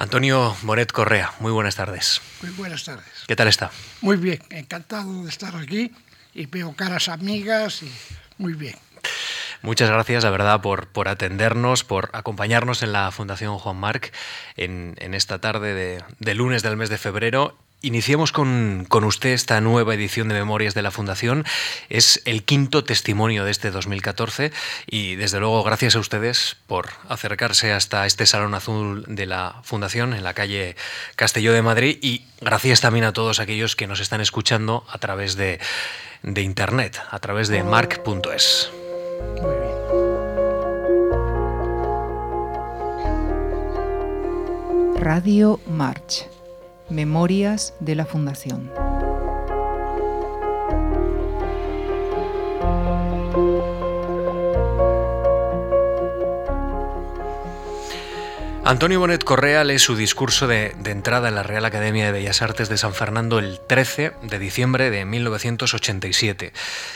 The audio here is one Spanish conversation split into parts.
Antonio Moret Correa, muy buenas tardes. Muy buenas tardes. ¿Qué tal está? Muy bien, encantado de estar aquí y veo caras amigas y muy bien. Muchas gracias, la verdad, por, por atendernos, por acompañarnos en la Fundación Juan Marc en, esta tarde de, de lunes del mes de febrero Iniciemos con, usted esta nueva edición de Memorias de la Fundación. Es el quinto testimonio de este 2014 y desde luego gracias a ustedes por acercarse hasta este Salón Azul de la Fundación en la calle Castelló de Madrid y gracias también a todos aquellos que nos están escuchando a través de, de Internet, a través de marc.es. Radio March Memorias de la Fundación. Antonio Bonet Correa lee su discurso de, entrada en la Real Academia de Bellas Artes de San Fernando el 13 de diciembre de 1987.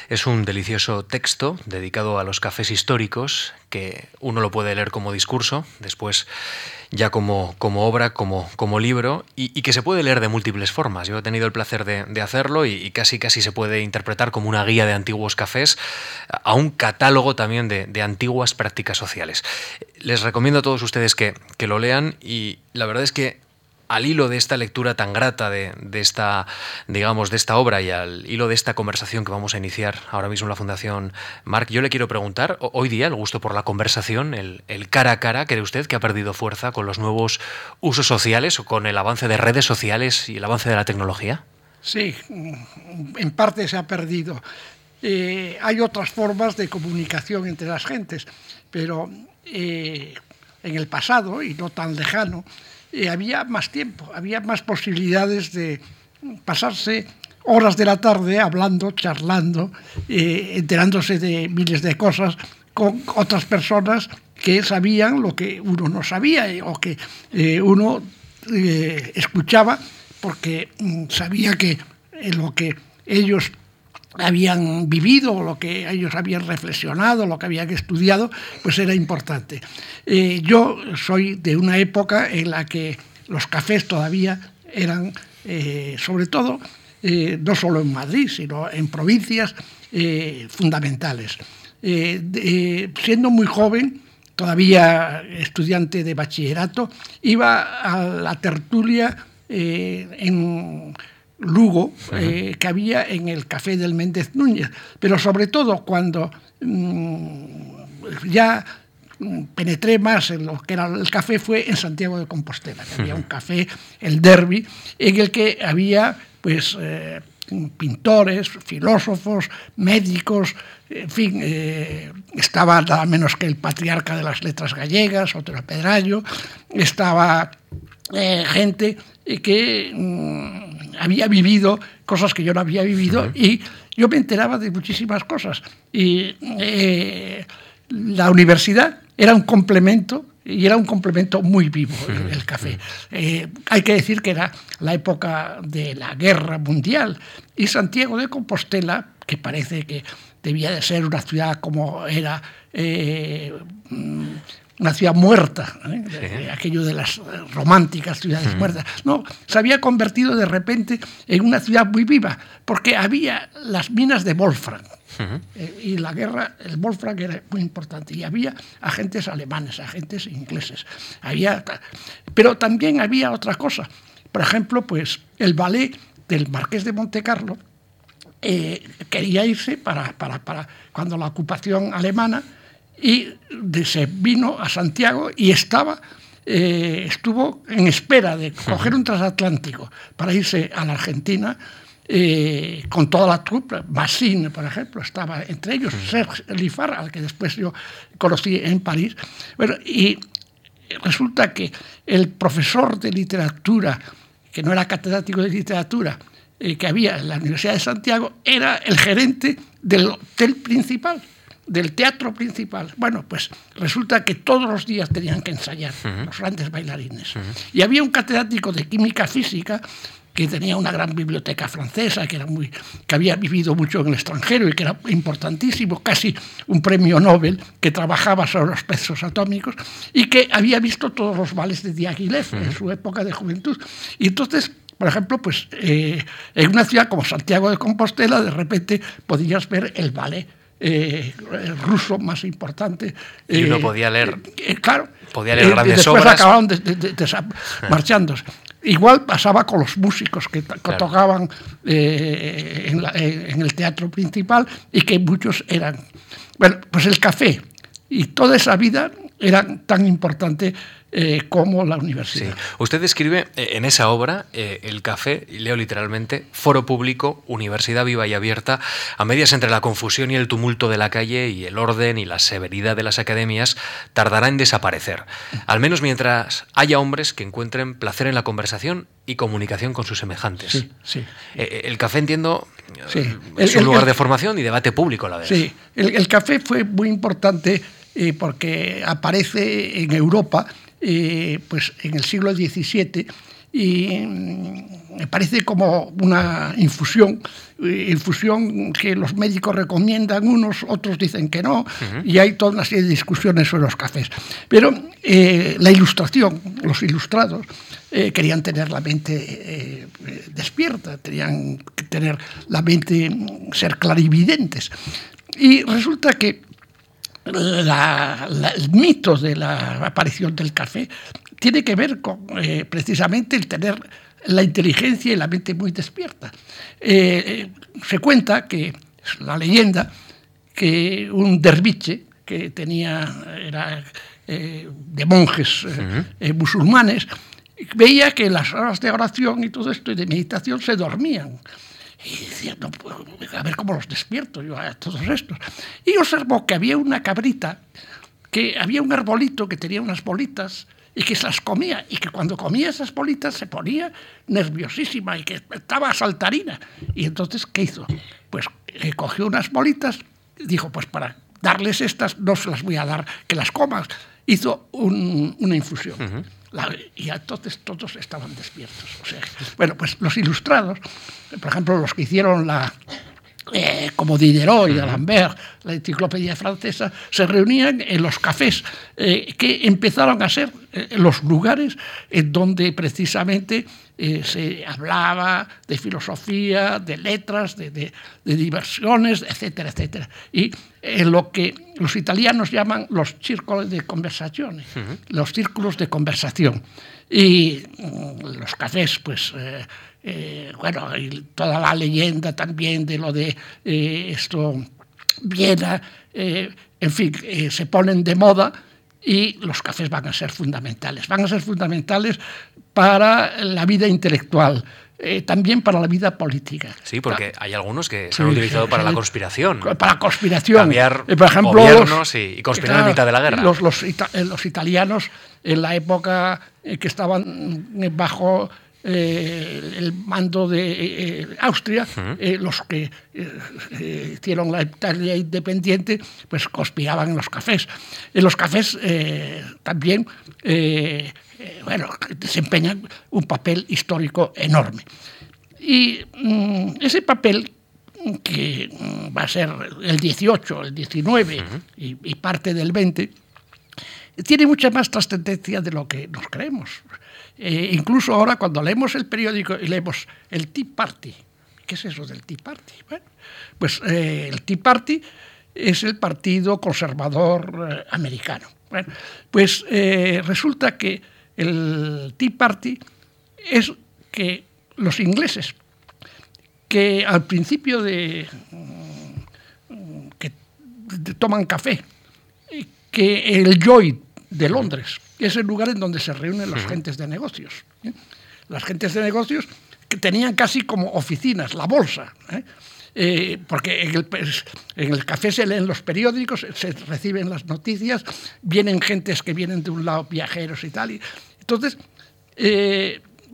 Es un delicioso texto dedicado a los cafés históricos que uno lo puede leer como discurso, después ya como, como obra, como, como libro, y, que se puede leer de múltiples formas. Yo he tenido el placer de, hacerlo y, casi casi se puede interpretar como una guía de antiguos cafés, a un catálogo también de, antiguas prácticas sociales. Les recomiendo a todos ustedes que, que lo lean y la verdad es que al hilo de esta lectura tan grata de, esta, digamos, de esta obra y al hilo de esta conversación que vamos a iniciar ahora mismo en la Fundación Marc, yo le quiero preguntar, hoy día el gusto por la conversación, el, cara a cara, ¿cree usted que ha perdido fuerza con los nuevos usos sociales o con el avance de redes sociales y el avance de la tecnología? Sí, en parte se ha perdido. Eh, hay otras formas de comunicación entre las gentes, pero eh, en el pasado, y no tan lejano, eh, había más tiempo, había más posibilidades de pasarse horas de la tarde hablando, charlando, eh, enterándose de miles de cosas con otras personas que sabían lo que uno no sabía eh, o que uno escuchaba porque mm, sabía que lo que ellos habían vivido, lo que ellos habían reflexionado, lo que habían estudiado, pues era importante. Eh, yo soy de una época en la que los cafés todavía eran, eh, sobre todo, eh, no solo en Madrid, sino en provincias fundamentales. siendo muy joven, todavía estudiante de bachillerato, iba a la tertulia en Lugo eh, que había en el café del Méndez Núñez, pero sobre todo cuando mm, ya penetré más en lo que era el café fue en Santiago de Compostela, que había un café, el Derby, en el que había pues eh, pintores, filósofos, médicos, en fin, eh, estaba nada menos que el patriarca de las letras gallegas, otro Pedrallo, estaba gente que mm, había vivido cosas que yo no había vivido y yo me enteraba de muchísimas cosas. Y eh, la universidad era un complemento y era un complemento muy vivo el, café. Eh, hay que decir que era la época de la guerra mundial y Santiago de Compostela, que parece que debía de ser una ciudad como era eh, una ciudad muerta, ¿eh? aquello de las románticas ciudades muertas. No, se había convertido de repente en una ciudad muy viva, porque había las minas de Wolfram. Eh, y la guerra, el Wolfram era muy importante. Y había agentes alemanes, agentes ingleses. Había, pero también había otra cosa. Por ejemplo, pues el ballet del Marqués de Montecarlo eh, quería irse para, para, para cuando la ocupación alemana y se vino a Santiago y estaba, eh, estuvo en espera de coger un transatlántico para irse a la Argentina eh, con toda la trupe, Massine, por ejemplo, estaba entre ellos, Serge Lifar, al que después yo conocí en París. Bueno, y resulta que el profesor de literatura, que no era catedrático de literatura, eh, que había en la Universidad de Santiago, era el gerente del hotel principal del teatro principal. Bueno, pues resulta que todos los días tenían que ensayar los grandes bailarines. Y había un catedrático de química física que tenía una gran biblioteca francesa, que, era muy, que había vivido mucho en el extranjero y que era importantísimo, casi un premio Nobel, que trabajaba sobre los pesos atómicos y que había visto todos los vales de Diaghilev en su época de juventud. Y entonces por ejemplo, pues eh, en una ciudad como Santiago de Compostela, de repente podías ver el ballet eh, ruso más importante. Y uno podía leer. claro. Podía leer grandes después obras. acabaron marchándose. Igual pasaba con los músicos que, tocaban eh, en, en, el teatro principal y que muchos eran. Bueno, pues el café y toda esa vida eran tan importante eh, como la universidad. Usted describe eh, en esa obra eh, el café, y leo literalmente, foro público, universidad viva y abierta, a medias entre la confusión y el tumulto de la calle y el orden y la severidad de las academias, tardará en desaparecer, al menos mientras haya hombres que encuentren placer en la conversación y comunicación con sus semejantes. Sí, sí. el café, entiendo, es un lugar de formación y debate público a la vez. Sí, el, café fue muy importante porque aparece en Europa eh, pues en el siglo XVII y mm, me parece como una infusión, eh, infusión que los médicos recomiendan unos, otros dicen que no, y hay toda una serie de discusiones sobre los cafés. Pero eh, la ilustración, los ilustrados, querían tener la mente despierta, tenían que tener la mente, mm, ser clarividentes. Y resulta que el mito de la aparición del café tiene que ver con eh, precisamente el tener la inteligencia y la mente muy despierta. Eh, se cuenta que, es la leyenda, que un derviche que tenía, era eh, de monjes musulmanes, veía que las horas de oración y todo esto y de meditación se dormían. Y decía, no a ver cómo los despierto yo a todos estos. Y observó que había una cabrita, que había un arbolito que tenía unas bolitas y que se las comía, y que cuando comía esas bolitas se ponía nerviosísima y que estaba saltarina. Y entonces, ¿qué hizo? Pues eh, cogió unas bolitas, dijo, pues para darles estas no se las voy a dar, que las comas. Hizo una infusión y entonces todos estaban despiertos. O sea, bueno, pues los ilustrados, por ejemplo, los que hicieron la, eh, como Diderot y D'Alembert, la enciclopedia francesa, se reunían en los cafés, eh, que empezaron a ser eh, los lugares en donde precisamente se hablaba de filosofía, de letras, de, diversiones, etcétera, etcétera. Y en lo que los italianos llaman los círculos de conversación, los círculos de conversación. Y mm, los cafés, pues eh, bueno, y toda la leyenda también de lo de eh, esto, Viena, eh, en fin, se ponen de moda y los cafés van a ser fundamentales. Van a ser fundamentales para la vida intelectual, también para la vida política. Sí, porque hay algunos que se han utilizado para la conspiración. Para la conspiración. Cambiar por ejemplo, gobiernos y, conspirar en mitad de la guerra. Los, los, los, italianos, en la época que estaban bajo eh, el mando de eh, eh, Austria, los que hicieron la Italia independiente, pues conspiraban en los cafés. En los cafés también, bueno, desempeñan un papel histórico enorme. Y mm, ese papel que mm, va a ser el 18, el 19 y, y parte del 20, tiene mucha más trascendencia de lo que nos creemos. Eh, incluso ahora cuando leemos el periódico y leemos el Tea Party, ¿qué es eso del Tea Party? Pues eh, el Tea Party es el partido conservador eh, americano. Pues resulta que el Tea Party es que los ingleses, que al principio de mm, que toman café, que el Joy de Londres, es el lugar en donde se reúnen las gentes de negocios. ¿eh? Las gentes de negocios que tenían casi como oficinas, la bolsa. ¿eh? Eh, porque en el, pues, en el, café se leen los periódicos, se reciben las noticias, vienen gentes que vienen de un lado, viajeros y tal. Y, entonces,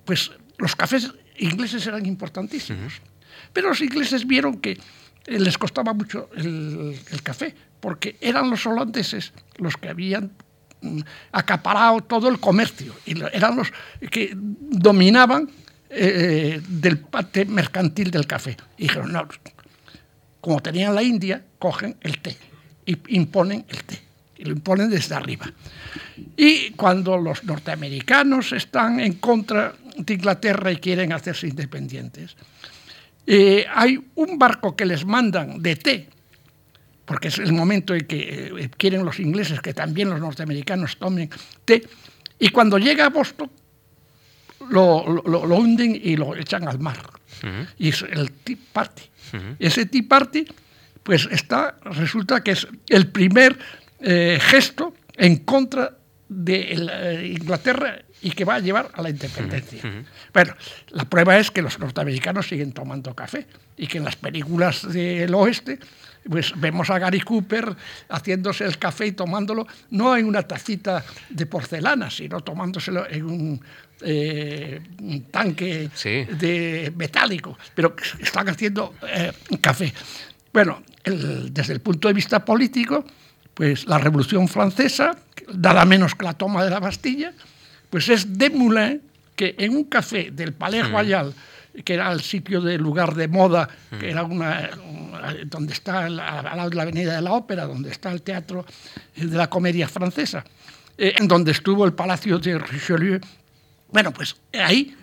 pues los cafés ingleses eran importantísimos. Pero los ingleses vieron que les costaba mucho el, el café, porque eran los holandeses los que habían acaparado todo el comercio y eran los que dominaban eh, del parte mercantil del café. Y dijeron, no, como tenían la India, cogen el té y imponen el té. Y lo imponen desde arriba. Y cuando los norteamericanos están en contra de Inglaterra y quieren hacerse independientes, eh, hay un barco que les mandan de té, porque es el momento en que eh, quieren los ingleses que también los norteamericanos tomen té, y cuando llega a Boston lo, hunden y lo echan al mar. Y es el Tea Party. Ese Tea Party, pues está, resulta que es el primer eh, gesto en contra de eh, Inglaterra y que va a llevar a la independencia. Bueno, la prueba es que los norteamericanos siguen tomando café y que en las películas del oeste pues vemos a Gary Cooper haciéndose el café y tomándolo no en una tacita de porcelana, sino tomándoselo en un, eh, tanque de metálico, pero están haciendo eh, café. Bueno, desde el punto de vista político, pues la Revolución Francesa, nada menos que la toma de la Bastilla, pues es Moulin que en un café del Palais. Royal, que era el sitio de lugar de moda, que mm. era una, donde está de la Avenida de la Ópera, donde está el teatro de la comedia francesa, eh, en donde estuvo el Palacio de Richelieu. Bueno, pues ahí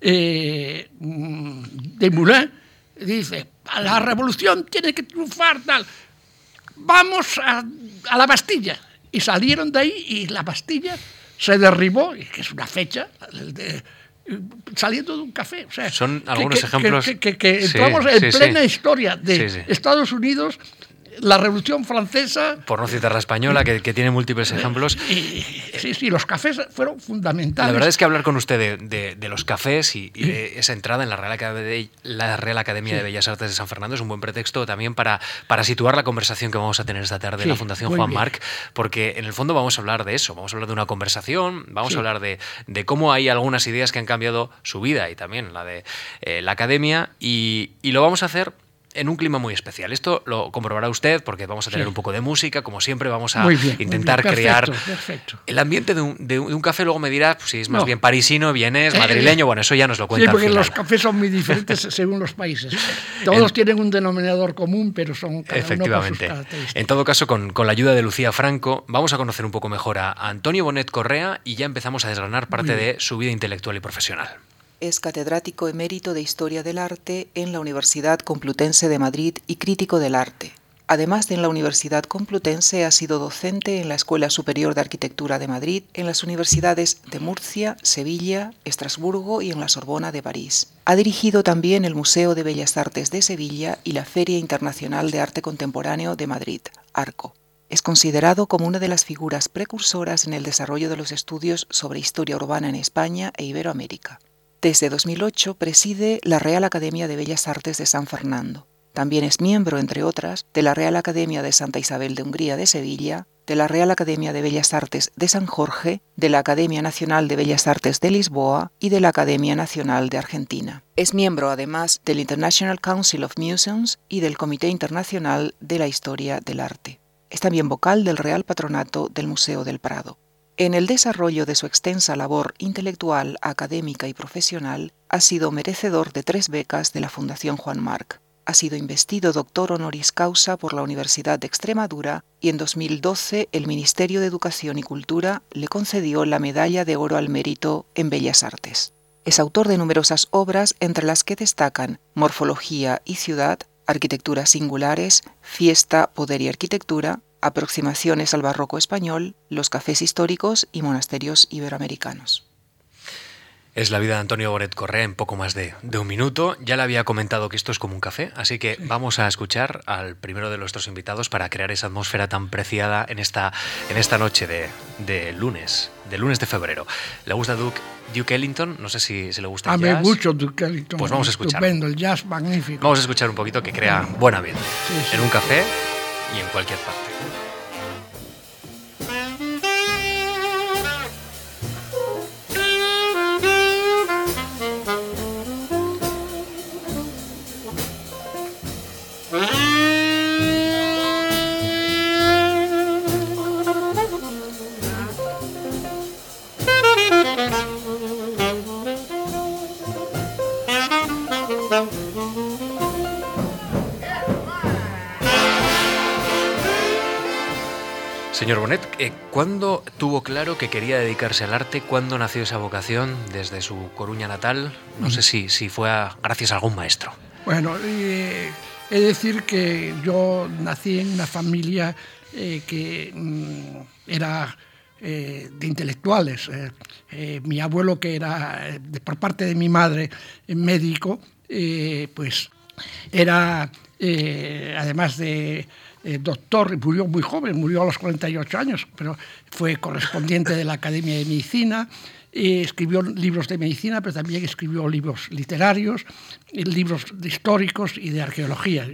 eh, Moulin dice, la revolución tiene que triunfar, tal vamos a, la Bastilla. Y salieron de ahí y la Bastilla se derribó, que es una fecha, saliendo de un café. Son algunos ejemplos. Que, que, en plena historia de Estados Unidos la Revolución Francesa. Por no citar la española, que, tiene múltiples ejemplos. sí, sí, los cafés fueron fundamentales. La verdad es que hablar con usted de, los cafés y, de esa entrada en la Real, Academia, la Real Academia de Bellas Artes de San Fernando es un buen pretexto también para, para situar la conversación que vamos a tener esta tarde en la Fundación Juan Marc, porque en el fondo vamos a hablar de eso, vamos a hablar de una conversación, vamos a hablar de, cómo hay algunas ideas que han cambiado su vida y también la de eh, la academia, y, y lo vamos a hacer en un clima muy especial. Esto lo comprobará usted porque vamos a tener un poco de música, como siempre vamos a intentar crear el ambiente de un, café. Luego me dirá pues, si es más bien parisino, vienes, eh, madrileño, bueno, eso ya nos lo cuenta. Sí, porque los cafés son muy diferentes según los países. Todos tienen un denominador común, pero son cada Efectivamente. en todo caso, con, la ayuda de Lucía Franco, vamos a conocer un poco mejor a Antonio Bonet Correa y ya empezamos a desgranar parte de su vida intelectual y profesional. Es catedrático emérito de Historia del Arte en la Universidad Complutense de Madrid y crítico del arte. Además de en la Universidad Complutense, ha sido docente en la Escuela Superior de Arquitectura de Madrid, en las universidades de Murcia, Sevilla, Estrasburgo y en la Sorbona de París. Ha dirigido también el Museo de Bellas Artes de Sevilla y la Feria Internacional de Arte Contemporáneo de Madrid, ARCO. Es considerado como una de las figuras precursoras en el desarrollo de los estudios sobre historia urbana en España e Iberoamérica. Desde 2008 preside la Real Academia de Bellas Artes de San Fernando. También es miembro, entre otras, de la Real Academia de Santa Isabel de Hungría de Sevilla, de la Real Academia de Bellas Artes de San Jorge, de la Academia Nacional de Bellas Artes de Lisboa y de la Academia Nacional de Argentina. Es miembro además del International Council of Museums y del Comité Internacional de la Historia del Arte. Es también vocal del Real Patronato del Museo del Prado. En el desarrollo de su extensa labor intelectual, académica y profesional, ha sido merecedor de tres becas de la Fundación Juan Marc. Ha sido investido doctor honoris causa por la Universidad de Extremadura y en 2012 el Ministerio de Educación y Cultura le concedió la Medalla de Oro al Mérito en Bellas Artes. Es autor de numerosas obras entre las que destacan Morfología y Ciudad, Arquitecturas Singulares, Fiesta, Poder y Arquitectura, aproximaciones al barroco español, los cafés históricos y monasterios iberoamericanos. Es la vida de Antonio Boret Correa en poco más de, un minuto. Ya le había comentado que esto es como un café, así que vamos a escuchar al primero de nuestros invitados para crear esa atmósfera tan preciada en esta, en esta noche de, lunes, de lunes de febrero. ¿Le gusta Duke, Duke Ellington? No sé si, se le gusta el jazz. A mí mucho Duke Ellington. Pues vamos a escuchar. Estupendo, el jazz magnífico. Vamos a escuchar un poquito que crea buen ambiente. En un café y en cualquier parte. Señor Bonet, eh, ¿cuándo tuvo claro que quería dedicarse al arte? ¿Cuándo nació esa vocación desde su Coruña natal? No sé si, si fue gracias a algún maestro. Bueno, eh, he de decir que yo nací en una familia eh, que mm, era de intelectuales. mi abuelo, que era por parte de mi madre médico, pues era, además de eh, doctor, murió muy joven, murió a los 48 años, pero fue correspondiente de la Academia de Medicina, escribió libros de medicina, pero también escribió libros literarios, libros históricos y de arqueología.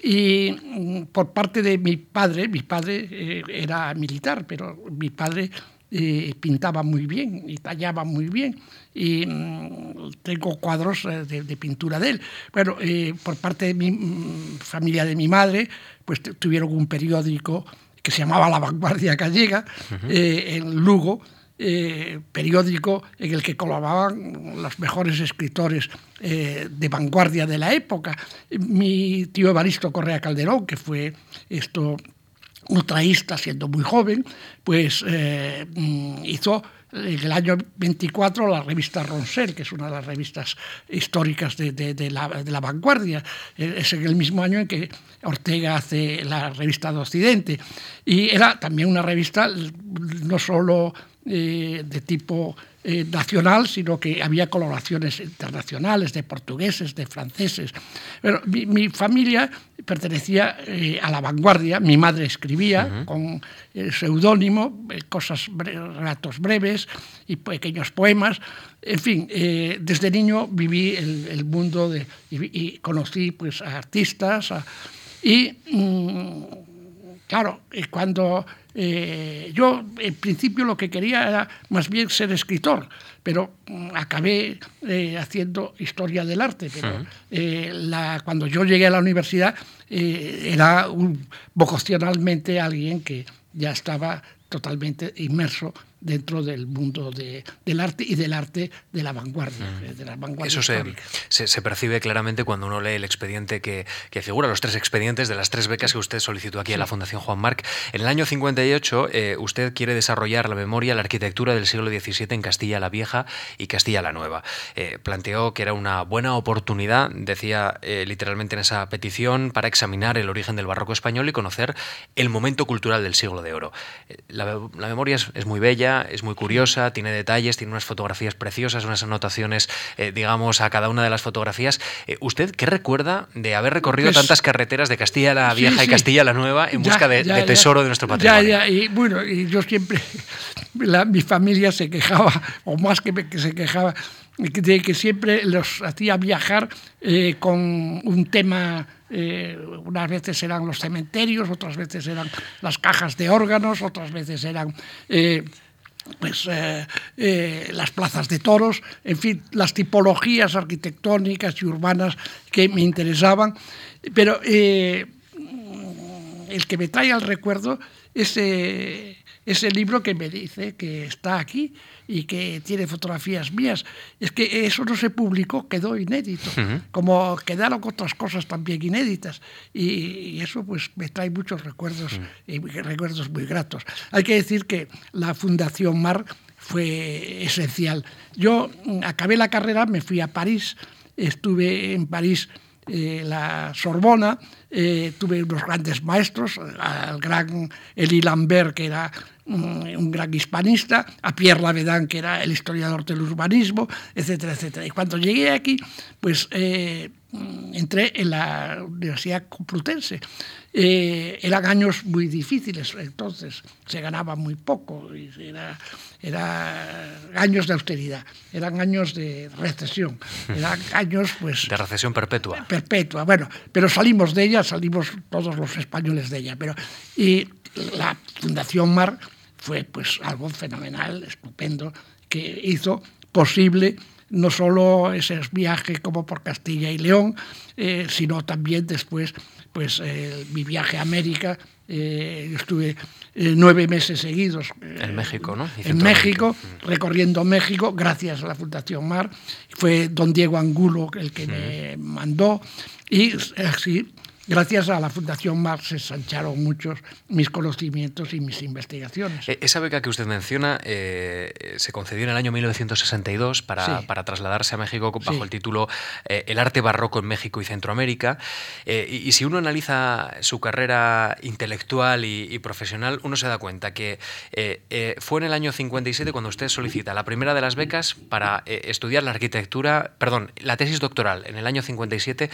Y mm, por parte de mi padre, mi padre eh, era militar, pero mi padre eh, pintaba muy bien y tallaba muy bien y mm, tengo cuadros de, pintura de él. Bueno, por parte de mi mm, familia de mi madre, pues tuvieron un periódico que se llamaba La Vanguardia Gallega, eh, en Lugo, eh, periódico en el que colaboraban los mejores escritores eh, de vanguardia de la época. Mi tío Evaristo Correa Calderón, que fue esto ultraísta siendo muy joven, pues mm, hizo en el año 24 la revista Ronsel, que es una de las revistas históricas de, la, vanguardia. Eh, es en el mismo año en que Ortega hace la revista de Occidente. Y era también una revista no solo eh, de tipo eh, nacional, sino que había colaboraciones internacionales de portugueses, de franceses. Pero mi, familia pertenecía eh, a la vanguardia, mi madre escribía con el seudónimo, cosas, relatos breves y pequeños poemas. En fin, desde niño viví el, mundo de, y, conocí pues, a artistas y, mm, claro, cuando eh, yo, en principio, lo que quería era más bien ser escritor, pero mm, acabé eh, haciendo historia del arte. Pero eh, cuando yo llegué a la universidad, era vocacionalmente alguien que ya estaba totalmente inmerso dentro del mundo del arte y del arte de la vanguardia, mm. de la vanguardia Eso se, se, percibe claramente cuando uno lee el expediente que, que, figura, los tres expedientes de las tres becas que usted solicitó aquí en la Fundación Juan Marc. En el año 58 eh, usted quiere desarrollar la memoria, la arquitectura del siglo XVII en Castilla la Vieja y Castilla la Nueva. Eh, planteó que era una buena oportunidad, decía eh, literalmente en esa petición, para examinar el origen del barroco español y conocer el momento cultural del siglo de oro. La, la memoria es, es muy bella, es muy curiosa, tiene detalles, tiene unas fotografías preciosas, unas anotaciones, eh, digamos, a cada una de las fotografías. Eh, ¿Usted qué recuerda de haber recorrido pues tantas carreteras de Castilla la Vieja y Castilla la Nueva en busca de, tesoro de nuestro patrimonio? Ya, ya, y bueno, y yo siempre, mi familia se quejaba, o más que, que se quejaba, de que siempre los hacía viajar eh, con un tema, unas veces eran los cementerios, otras veces eran las cajas de órganos, otras veces eran pues, eh, eh, las plazas de toros, en fin, las tipologías arquitectónicas y urbanas que me interesaban. Pero eh, el que me trae al recuerdo es ese libro que me dice que está aquí y que tiene fotografías mías. Es que eso no se publicó, quedó inédito, como quedaron otras cosas también inéditas. Y, eso pues me trae muchos recuerdos, y recuerdos muy gratos. Hay que decir que la Fundación Mar fue esencial. Yo mm, acabé la carrera, me fui a París, estuve en París eh, la Sorbona, eh, tuve unos grandes maestros, al gran Eli Lambert, que era mm, un, gran hispanista, a Pierre Lavedan, que era el historiador del urbanismo, etcétera, etcétera. Y cuando llegué aquí, pues eh, entré en la Universidad Complutense. Eh, eran años muy difíciles, entonces se ganaba muy poco, y era, era años de austeridad, eran años de recesión, eran años pues... De recesión perpetua. Perpetua, bueno, pero salimos de ella, salimos todos los españoles de ella. Pero, y la Fundación Mar fue pues algo fenomenal, estupendo, que hizo posible no solo ese viaje como por Castilla y León, eh, sino también después pues eh, mi viaje a América. Eh, estuve nueve meses seguidos en México, ¿no? En México, recorriendo México, gracias a la Fundación Mar. Fue don Diego Angulo el que me mandó y así gracias a la Fundación Marx se ensancharon muchos mis conocimientos y mis investigaciones. E, esa beca que usted menciona eh, se concedió en el año 1962 para, para trasladarse a México bajo el título eh, El arte barroco en México y Centroamérica. Eh, y, si uno analiza su carrera intelectual y, profesional, uno se da cuenta que fue en el año 57 cuando usted solicita la primera de las becas para estudiar la arquitectura, perdón, la tesis doctoral en el año 57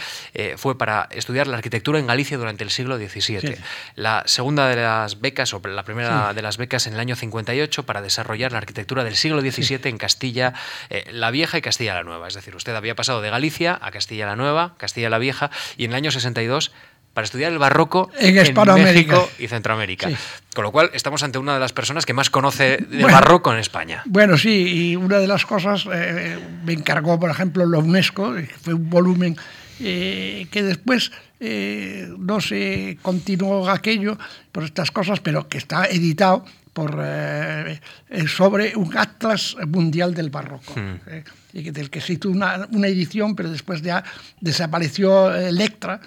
fue para estudiar la arquitectura en Galicia durante el siglo XVII. La segunda de las becas, o la primera de las becas en el año 58 para desarrollar la arquitectura del siglo XVII en Castilla eh, la Vieja y Castilla la Nueva. Es decir, usted había pasado de Galicia a Castilla la Nueva, Castilla la Vieja, y en el año 62 para estudiar el barroco en, México y Centroamérica. Con lo cual, estamos ante una de las personas que más conoce del barroco en España. Bueno, sí, y una de las cosas eh, me encargó, por ejemplo, la UNESCO, que fue un volumen eh, que después eh, no se continuó aquello por estas cosas, pero que está editado por, eh, sobre un atlas mundial del barroco, hmm. y del que se hizo una, una, edición, pero después ya desapareció Electra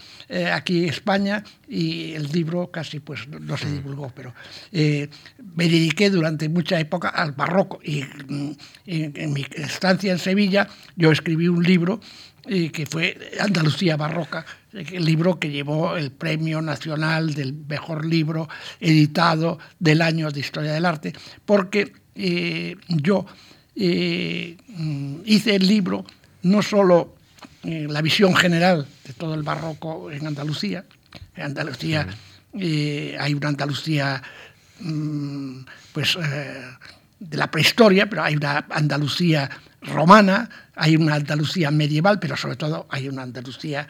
aquí en España y el libro casi pues no, se hmm. divulgó, pero me dediqué durante mucha época al barroco y mm, en mi estancia en Sevilla yo escribí un libro que fue Andalucía Barroca, el libro que llevó el Premio Nacional del Mejor Libro editado del año de Historia del Arte, porque eh, yo eh, hice el libro no solo eh, la visión general de todo el barroco en Andalucía, en Andalucía hay una Andalucía mm, pues, de la prehistoria, pero hay una Andalucía romana, hay una Andalucía medieval, pero sobre todo hay una Andalucía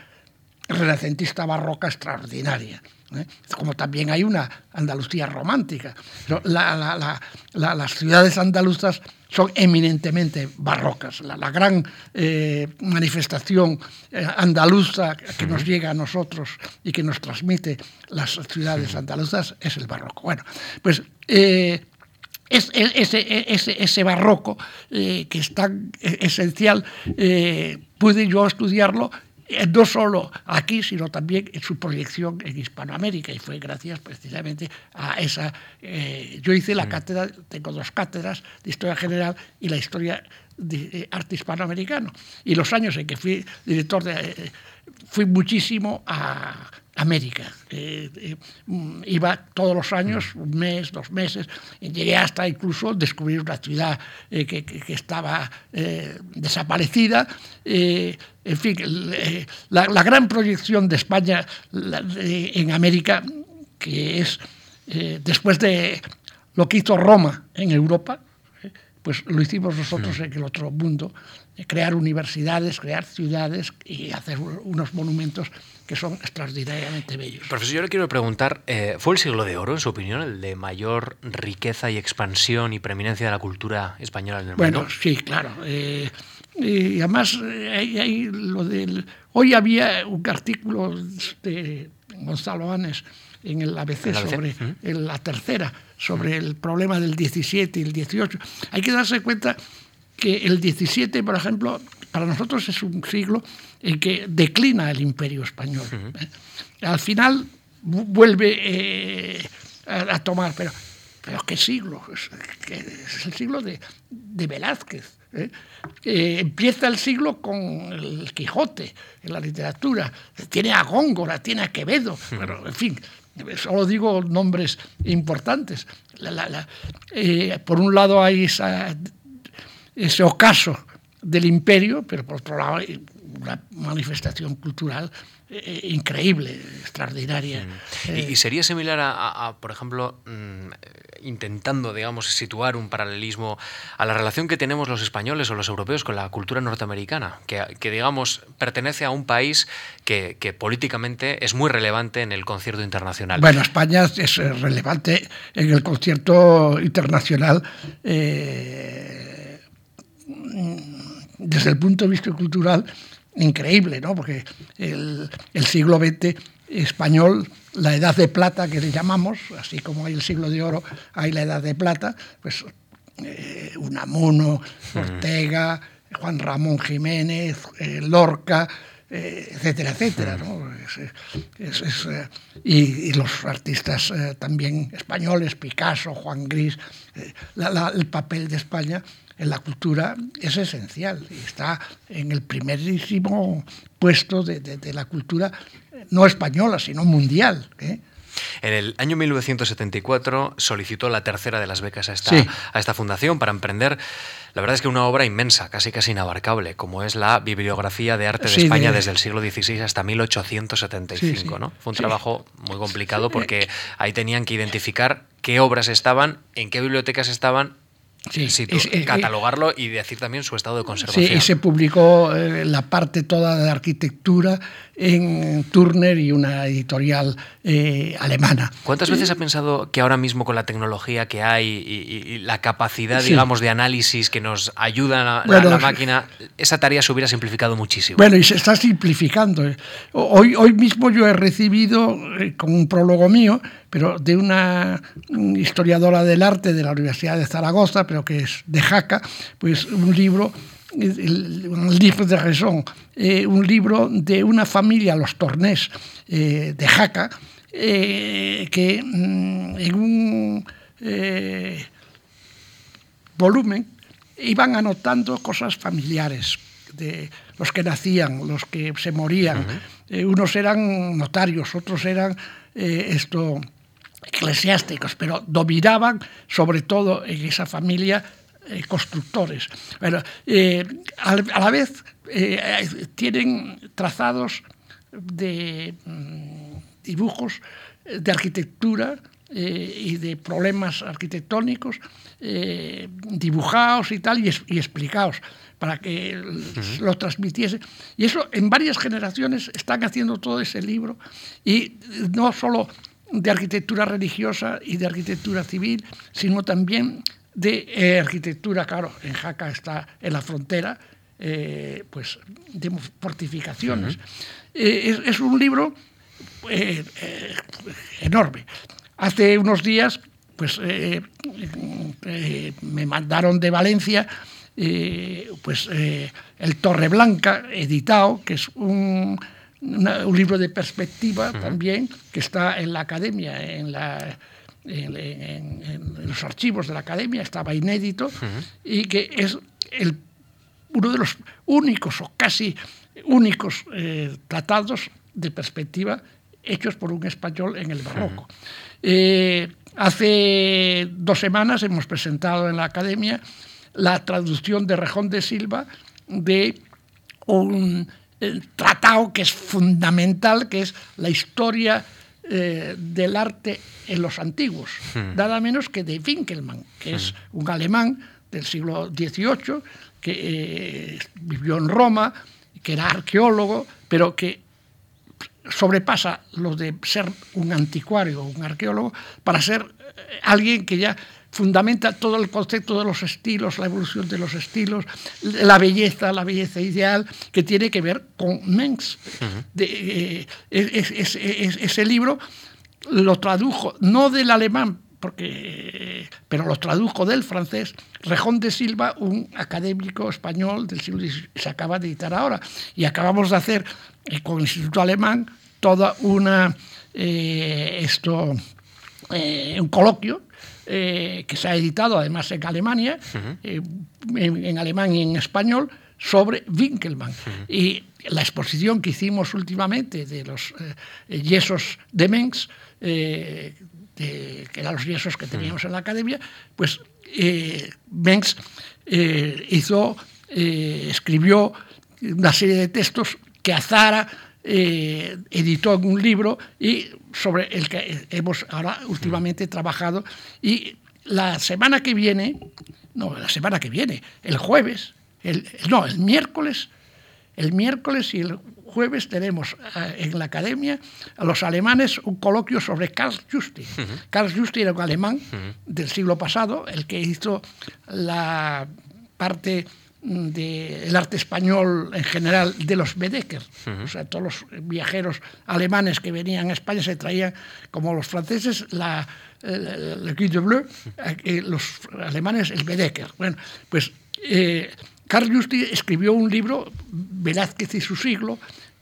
renacentista barroca extraordinaria. ¿eh? Como también hay una Andalucía romántica. las ciudades andaluzas son eminentemente barrocas. La, gran eh, manifestación eh, andaluza que nos llega a nosotros y que nos transmite las ciudades andaluzas es el barroco. Bueno, pues es, ese, ese, barroco eh, que es tan esencial, eh, pude yo estudiarlo eh, no solo aquí, sino también en su proyección en Hispanoamérica, y fue gracias precisamente a esa... yo hice la cátedra, tengo dos cátedras de Historia General y la Historia de Arte Hispanoamericano, y los años en que fui director de... fui muchísimo a, América. Eh, mm, iba todos los años, un mes, dos meses, llegué hasta incluso descubrir una ciudad eh, que, estaba eh, desaparecida. en fin, la, gran proyección de España en América, que es después de lo que hizo Roma en Europa, pues lo hicimos nosotros en el otro mundo, crear universidades, crear ciudades y hacer unos monumentos que son extraordinariamente bellos. Profesor, yo le quiero preguntar, eh, ¿fue el siglo de oro, en su opinión, el de mayor riqueza y expansión y preeminencia de la cultura española en el mundo? Bueno, sí, claro. Eh, y además, eh, lo del, hoy había un artículo de Gonzalo Anes en el ABC, sobre la tercera, sobre el problema del 17 y el 18. Hay que darse cuenta que el 17, por ejemplo, para nosotros es un siglo en que declina el imperio español. ¿eh? Al final vuelve eh, a, tomar, pero, pero ¿qué siglo? Es, el siglo de, Velázquez. ¿eh? empieza el siglo con el Quijote en la literatura, tiene a Góngora, tiene a Quevedo, pero en fin, solo digo nombres importantes. por un lado hay ese ocaso del imperio, pero por otro lado una manifestación cultural eh, increíble, extraordinaria. ¿Y, sería similar a, por ejemplo, mm, intentando, digamos, situar un paralelismo a la relación que tenemos los españoles o los europeos con la cultura norteamericana, que, digamos, pertenece a un país que, políticamente es muy relevante en el concierto internacional? Bueno, España es relevante en el concierto internacional. Eh, desde el punto de vista cultural, increíble, ¿no? Porque el, siglo XX español, la edad de plata que le llamamos, así como hay el siglo de oro, hay la edad de plata, pues eh, Unamuno, Ortega, Juan Ramón Jiménez, eh, Lorca, etcétera, etcétera. ¿no? y, los artistas también españoles, Picasso, Juan Gris, el papel de España en la cultura es esencial y está en el primerísimo puesto de, de la cultura no española, sino mundial. ¿eh? En el año 1974 solicitó la tercera de las becas a esta, a esta fundación para emprender, la verdad es que una obra inmensa, casi casi inabarcable, como es la Bibliografía de Arte de España desde el siglo XVI hasta 1875. ¿no? Fue un trabajo muy complicado porque ahí tenían que identificar qué obras estaban, en qué bibliotecas estaban Sí, eh, catalogarlo y decir también su estado de conservación. Sí, y se publicó eh, la parte toda de arquitectura en Turner y una editorial eh, alemana. ¿Cuántas veces ha pensado que ahora mismo con la tecnología que hay y, la capacidad, digamos, de análisis que nos ayuda a la, máquina, esa tarea se hubiera simplificado muchísimo? Bueno, y se está simplificando. Hoy, hoy mismo yo he recibido, con un prólogo mío, pero de una historiadora del arte de la Universidad de Zaragoza, pero que es de Jaca, pues un libro, un libro de Raison, eh, un libro de una familia, los Tornés eh, de Jaca, eh, que mm, en un volumen iban anotando cosas familiares de los que nacían, los que se morían. unos eran notarios, otros eran esto eclesiásticos, pero dominaban sobre todo en esa familia eh, constructores. Pero, eh, a, la vez eh, tienen trazados de mm, dibujos de arquitectura y de problemas arquitectónicos dibujados y tal y, explicados para que lo transmitiese. Y eso en varias generaciones están haciendo todo ese libro y no solo de arquitectura religiosa y de arquitectura civil, sino también de eh, arquitectura, claro, en Jaca está en la frontera, eh, pues de fortificaciones. Eh, es, un libro enorme. Hace unos días, pues me mandaron de Valencia pues el Torre Blanca editado, que es un un libro de perspectiva también que está en la academia, en, la, en, los archivos de la academia, estaba inédito y que es el, uno de los únicos o casi únicos eh, tratados de perspectiva hechos por un español en el barroco. Eh, hace dos semanas hemos presentado en la academia la traducción de Rejón de Silva de un tratado que es fundamental, que es la historia eh, del arte en los antiguos, hmm. nada menos que de Winkelmann, que es hmm. un alemán del siglo XVIII, que eh, vivió en Roma, que era arqueólogo, pero que sobrepasa lo de ser un anticuario o un arqueólogo para ser eh, alguien que ya fundamenta todo el concepto de los estilos, la evolución de los estilos, la belleza, la belleza ideal, que tiene que ver con Mengs. de, eh, ese libro lo tradujo, no del alemán, porque, pero lo tradujo del francés, Rejón de Silva, un académico español del siglo XIX, se acaba de editar ahora. Y acabamos de hacer eh, con el Instituto Alemán toda una, eh, esto, un coloquio eh, que se ha editado además en Alemania, eh, en, alemán y en español, sobre Winkelmann. Y la exposición que hicimos últimamente de los eh, yesos de Mengs, que eran los yesos que teníamos en la academia, pues Mengs hizo, escribió una serie de textos que Azara editó en un libro y sobre el que hemos ahora últimamente trabajado. Y la semana que viene, no, la semana que viene, el jueves, el, no, el miércoles, el miércoles y el jueves tenemos eh, en la academia a los alemanes un coloquio sobre Karl Justi. Karl Justi era un alemán del siglo pasado, el que hizo la parte del arte español en general de los Bedecker. O sea, todos los viajeros alemanes que venían a España se traían, como los franceses, la, le de Bleu, eh, los alemanes el Bedecker. Bueno, pues eh, Carl Justi escribió un libro, Velázquez y su siglo,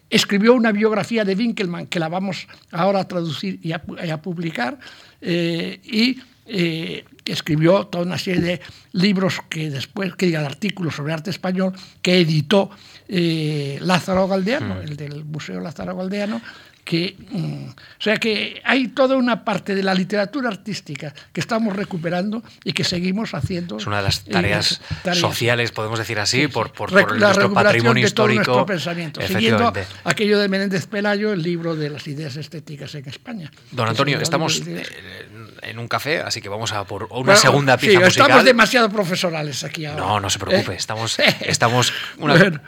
escribió una biografía de Winkelmann que la vamos ahora a traducir y a, publicar, y escribió toda una serie de libros que después, que diga, artículos sobre arte español, que editó Lázaro Galdeano, mm. el del Museo Lázaro Galdeano, que, mm, o sea que hay toda una parte de la literatura artística que estamos recuperando y que seguimos haciendo. Es una de las tareas, sociales, podemos decir así, por, por, nuestro patrimonio histórico. Todo nuestro pensamiento, siguiendo aquello de Menéndez Pelayo, el libro de las ideas estéticas en España. Don Antonio, estamos en un café, así que vamos a por una segunda pieza musical. Estamos demasiado profesionales aquí ahora. No, no se preocupe, estamos, estamos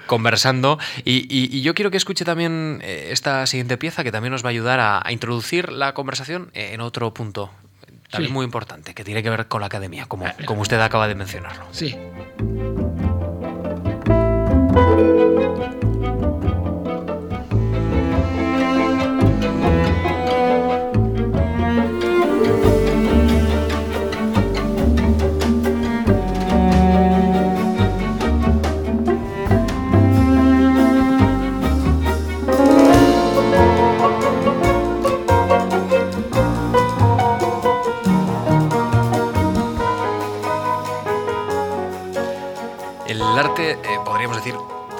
conversando y, yo quiero que escuche también eh, esta siguiente pieza que también nos va a ayudar a, introducir la conversación en otro punto también muy importante, que tiene que ver con la academia, como, ah, como usted acaba de mencionarlo. Sí.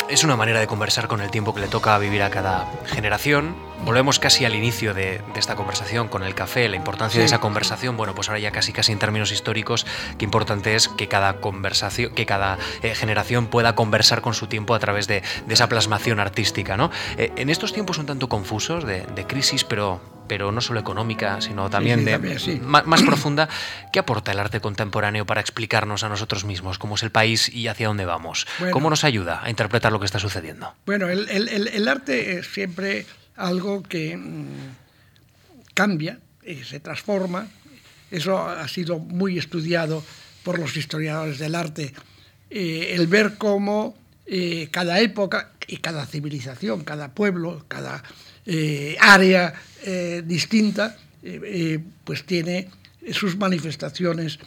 Es una manera de conversar con el tiempo que le toca vivir a cada generación. Volvemos casi al inicio de, esta conversación con el café, la importancia de esa conversación. Bueno, pues ahora ya casi casi en términos históricos, qué importante es que cada conversación, que cada eh, generación pueda conversar con su tiempo a través de, esa plasmación artística, ¿no? Eh, en estos tiempos un tanto confusos de, de crisis, pero pero no solo económica, sino también de más, profunda. ¿Qué aporta el arte contemporáneo para explicarnos a nosotros mismos cómo es el país y hacia dónde vamos? ¿Cómo nos ayuda a interpretar lo que está sucediendo? Bueno, el, arte es siempre algo que mm, cambia, se transforma. Eso ha sido muy estudiado por los historiadores del arte. Eh, el ver cómo eh, cada época y cada civilización, cada pueblo, cada eh, área distinta, pues tiene sus manifestaciones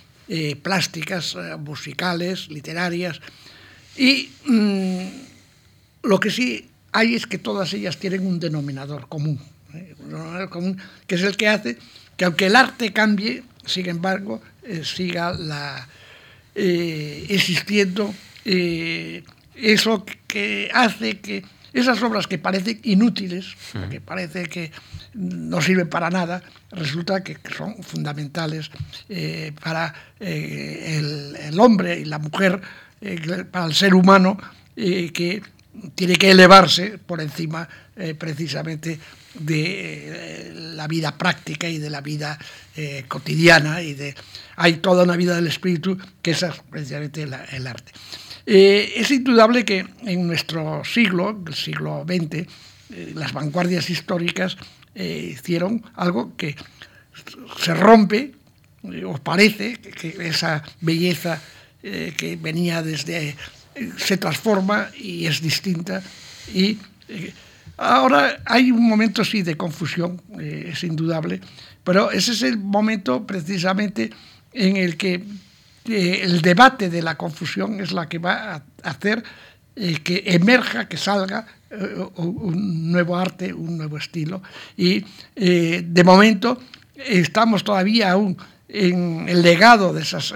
plásticas, musicales, literarias. Y mm, lo que sí hay es que todas ellas tienen un denominador común, común que es el que hace que aunque el arte cambie, sin embargo, siga la, existiendo eso que hace que esas obras que parecen inútiles, que parece que no sirven para nada, resulta que son fundamentales eh, para eh, el, hombre y la mujer, eh, para el ser humano, que tiene que elevarse por encima precisamente de la vida práctica y de la vida cotidiana y de hay toda una vida del espíritu que es precisamente el arte. Eh, es indudable que en nuestro siglo, el siglo XX, eh, las vanguardias históricas eh, hicieron algo que se rompe, o parece que esa belleza que venía desde... se transforma y es distinta. Y ahora hay un momento, sí, de confusión, es indudable, pero ese es el momento precisamente en el que el debate de la confusión es la que va a hacer eh, que emerja, que salga eh, un nuevo arte, un nuevo estilo. Y eh, de momento estamos todavía aún en el legado de esas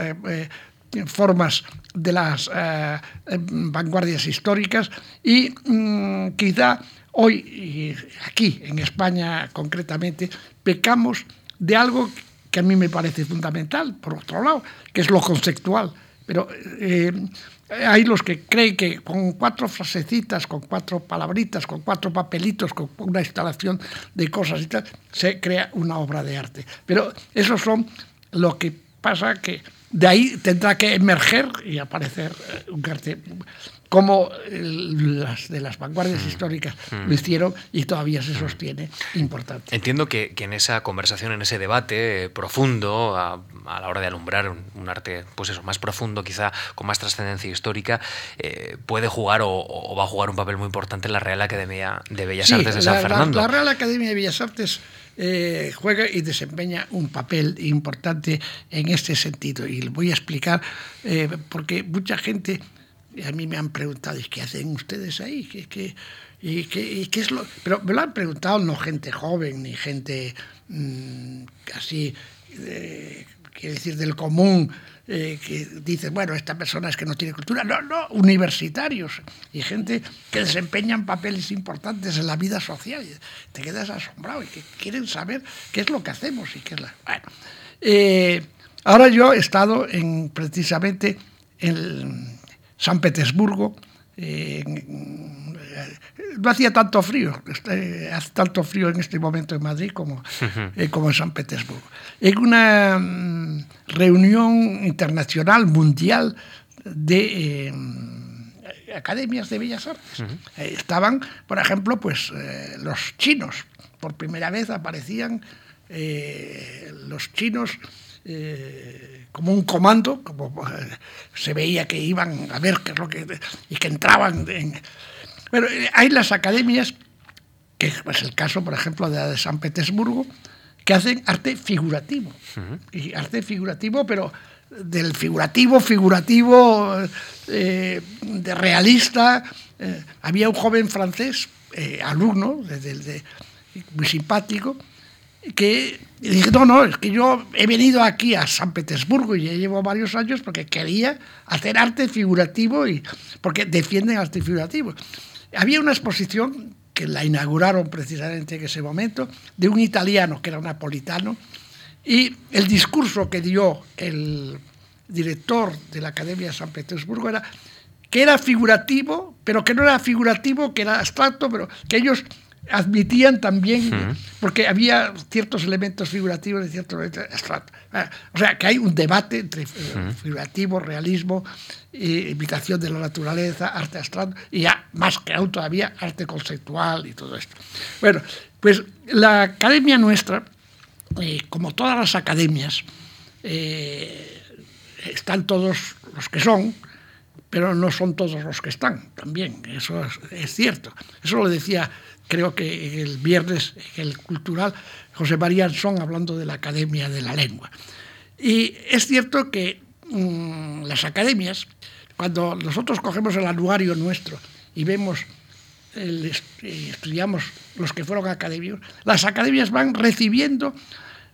formas de las vanguardias históricas y mm, quizá hoy, aquí en España concretamente, pecamos de algo que a mí me parece fundamental, por otro lado, que es lo conceptual. Pero eh, hay los que creen que con cuatro frasecitas, con cuatro palabritas, con cuatro papelitos, con una instalación de cosas y tal, se crea una obra de arte. Pero eso son lo que pasa que de ahí tendrá que emerger y aparecer eh, un arte como las de las vanguardias mm. históricas mm. lo hicieron y todavía se sostiene importante. Entiendo que, en esa conversación, en ese debate eh, profundo, a, la hora de alumbrar un, arte pues eso, más profundo, quizá con más trascendencia histórica, eh, puede jugar o, va a jugar un papel muy importante en la Real Academia de Bellas Artes de San Fernando. La, Real Academia de Bellas Artes eh, juega y desempeña un papel importante en este sentido y lo voy a explicar porque mucha gente a mí me han preguntado, ¿y qué hacen ustedes ahí? ¿Qué, qué, y, qué, qué es lo...? Pero me lo han preguntado no gente joven, ni gente mmm, así, eh, quiero decir, del común, eh, que dice, bueno, esta persona es que no tiene cultura. No, no, universitarios y gente que desempeñan papeles importantes en la vida social. Te quedas asombrado y que quieren saber qué es lo que hacemos y qué es la... Bueno, eh, ahora yo he estado en, precisamente en San Petersburgo, eh, no hacía tanto frío, este, hace tanto frío en este momento en Madrid como, eh, como en San Petersburgo. En una mm, reunión internacional, mundial, de eh, academias de bellas artes. Eh, estaban, por ejemplo, pues los chinos. Por primera vez aparecían los chinos como un comando, como se veía que iban a ver qué es lo que y que entraban en, bueno, eh, hay las academias, que es el caso, por ejemplo, de la de San Petersburgo, que hacen arte figurativo. Y arte figurativo, pero del figurativo, figurativo, eh, de realista. Eh, había un joven francés, alumno, de, muy simpático, que dije, no, no, es que yo he venido aquí a San Petersburgo y ya llevo varios años porque quería hacer arte figurativo y porque defienden arte figurativo. Había una exposición que la inauguraron precisamente en ese momento, de un italiano que era napolitano, y el discurso que dio el director de la Academia de San Petersburgo era que era figurativo, pero que no era figurativo, que era abstracto, pero que ellos admitían también, porque había ciertos elementos figurativos y ciertos elementos abstractos. Ah, o sea, que hay un debate entre eh, figurativo, realismo, imitación de la naturaleza, arte abstracto, y ya más que aún todavía arte conceptual y todo esto. Bueno, pues la academia nuestra, eh, como todas las academias, eh, están todos los que son, pero no son todos los que están también, eso es, cierto. Eso lo decía, creo que el viernes, el cultural, José María Ansón hablando de la Academia de la Lengua. Y es cierto que mm, las academias, cuando nosotros cogemos el anuario nuestro y vemos, el, estudiamos los que fueron académicos, las academias van recibiendo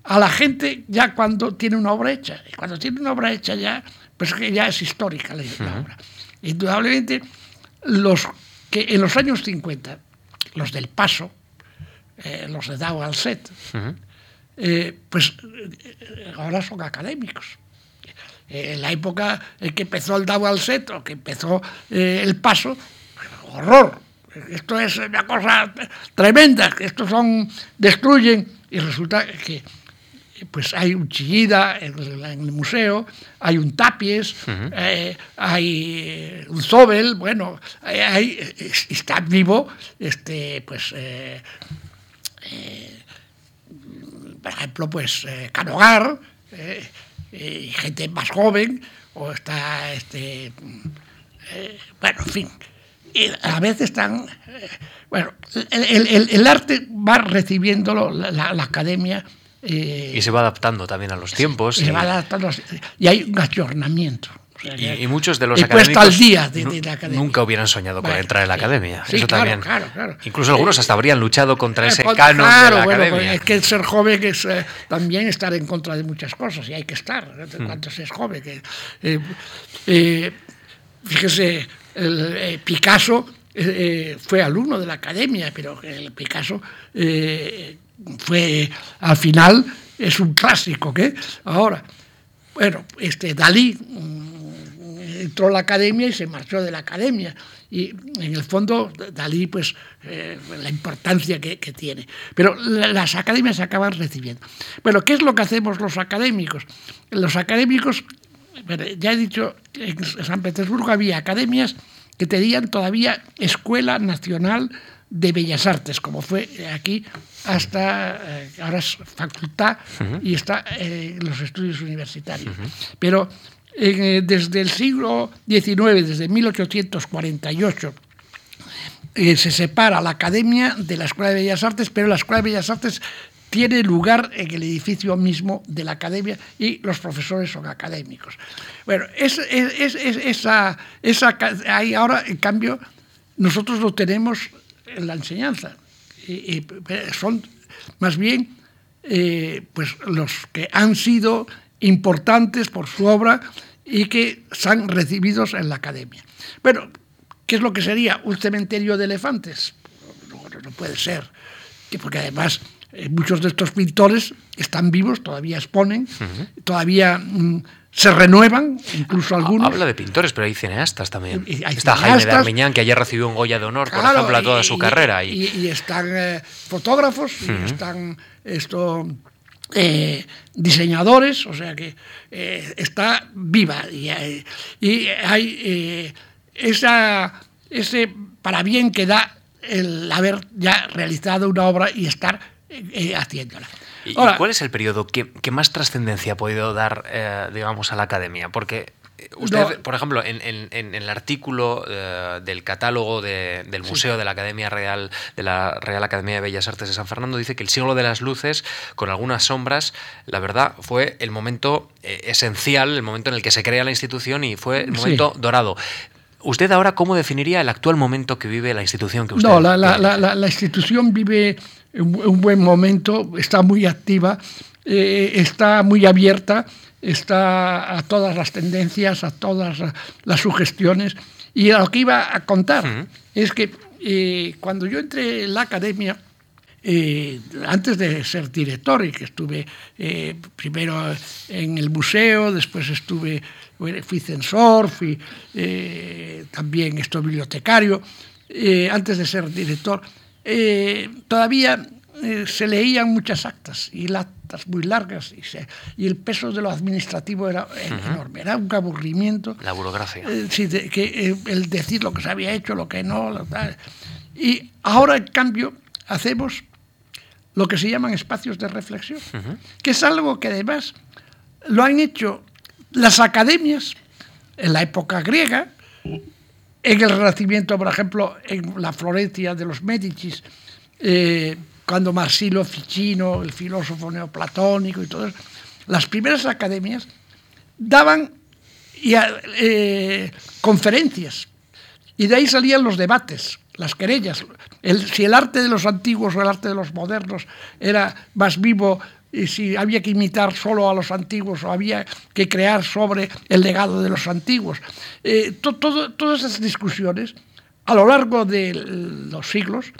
a la gente ya cuando tiene una obra hecha. Y cuando tiene una obra hecha ya pues que ya es histórica la, obra. Indudablemente, los que en los años 50, los del Paso, eh, los de Dao Alcet, eh, pues eh, ahora son académicos. En la época en que empezó el Dao Alcet o que empezó el Paso, horror. Esto es una cosa tremenda, estos son, destruyen, y resulta que pues hay un Chillida en, el museo, hay un Tapies, eh, hay un Zobel, bueno, hay, está vivo, este, pues, eh, eh, por ejemplo, pues Canogar, y gente más joven, o está, este, bueno, en fin. A veces están, bueno, el, arte va recibiéndolo la academia y se va adaptando también a los tiempos. Y, adaptando, y hay un ayornamiento. y, muchos de los académicos al día de, la academia. nunca hubieran soñado con entrar en la academia. Eso también. Incluso algunos hasta habrían luchado contra eh, ese canon de la bueno, academia. Es que ser joven es eh, también estar en contra de muchas cosas y hay que estar. Cuanto se es joven. Que, eh, fíjese, el, Picasso fue alumno de la academia, pero el Picasso fue al final es un clásico que ahora bueno este Dalí mm, entró a la academia y se marchó de la academia. Y en el fondo Dalí pues eh, la importancia que, tiene. Pero las academias acaban recibiendo. Bueno qué es lo que hacemos los académicos los académicos ya he dicho en San Petersburgo había academias que tenían todavía escuela nacional de Bellas Artes, como fue aquí hasta eh, ahora es facultad y está en los estudios universitarios. Pero eh, desde el siglo XIX, desde 1848, eh, se separa la Academia de la Escuela de Bellas Artes, pero la Escuela de Bellas Artes tiene lugar en el edificio mismo de la academia y los profesores son académicos. Bueno, es, esa, esa, ahí ahora, en cambio, nosotros lo tenemos en la enseñanza. Y, son más bien eh, pues los que han sido importantes por su obra y que son recibidos en la academia. Bueno, ¿qué es lo que sería un cementerio de elefantes? No, puede ser, porque además eh, muchos de estos pintores están vivos, todavía exponen, todavía mm, se renuevan, incluso algunos. Habla de pintores, pero hay cineastas también. Está Jaime de Armiñán, que ayer recibió un Goya de honor, por ejemplo, a toda su carrera. Y, están eh, fotógrafos, y están esto, eh, diseñadores, o sea que eh, está viva y hay, y hay eh, esa, ese para bien que da el haber ya realizado una obra y estar haciéndola. ¿Y, cuál es el periodo que, que más trascendencia ha podido dar, digamos, a la academia? Porque Usted, por ejemplo, en, el artículo eh, del catálogo del Museo de la Academia Real, de la Real Academia de Bellas Artes de San Fernando, dice que el siglo de las luces, con algunas sombras, la verdad, fue el momento eh, esencial, el momento en el que se crea la institución y fue el momento dorado. ¿Usted ahora cómo definiría el actual momento que vive la institución que usted No, la, institución vive un, buen momento, está muy activa, eh, está muy abierta está a todas las tendencias, a todas las sugestiones. Y lo que iba a contar es que eh, cuando yo entré en la academia, eh, antes de ser director y que estuve eh, primero en el museo, después estuve, fui censor, fui también estoy bibliotecario, antes de ser director, todavía eh, se leían muchas actas y actas muy largas y, y el peso de lo administrativo era enorme, era un aburrimiento. La burocracia. Eh, sí, que, eh, el decir lo que se había hecho, lo que no. Y ahora, en cambio, hacemos lo que se llaman espacios de reflexión, que es algo que además lo han hecho las academias en la época griega, en el Renacimiento, por ejemplo, en la Florencia de los Médicis, cuando Marsilo Ficino, el filósofo neoplatónico y todo eso, las primeras academias daban eh, conferencias y de ahí salían los debates, las querellas. si el arte de los antiguos o el arte de los modernos era más vivo y si había que imitar solo a los antiguos o había que crear sobre el legado de los antiguos. Eh, todas esas discusiones a lo largo de los siglos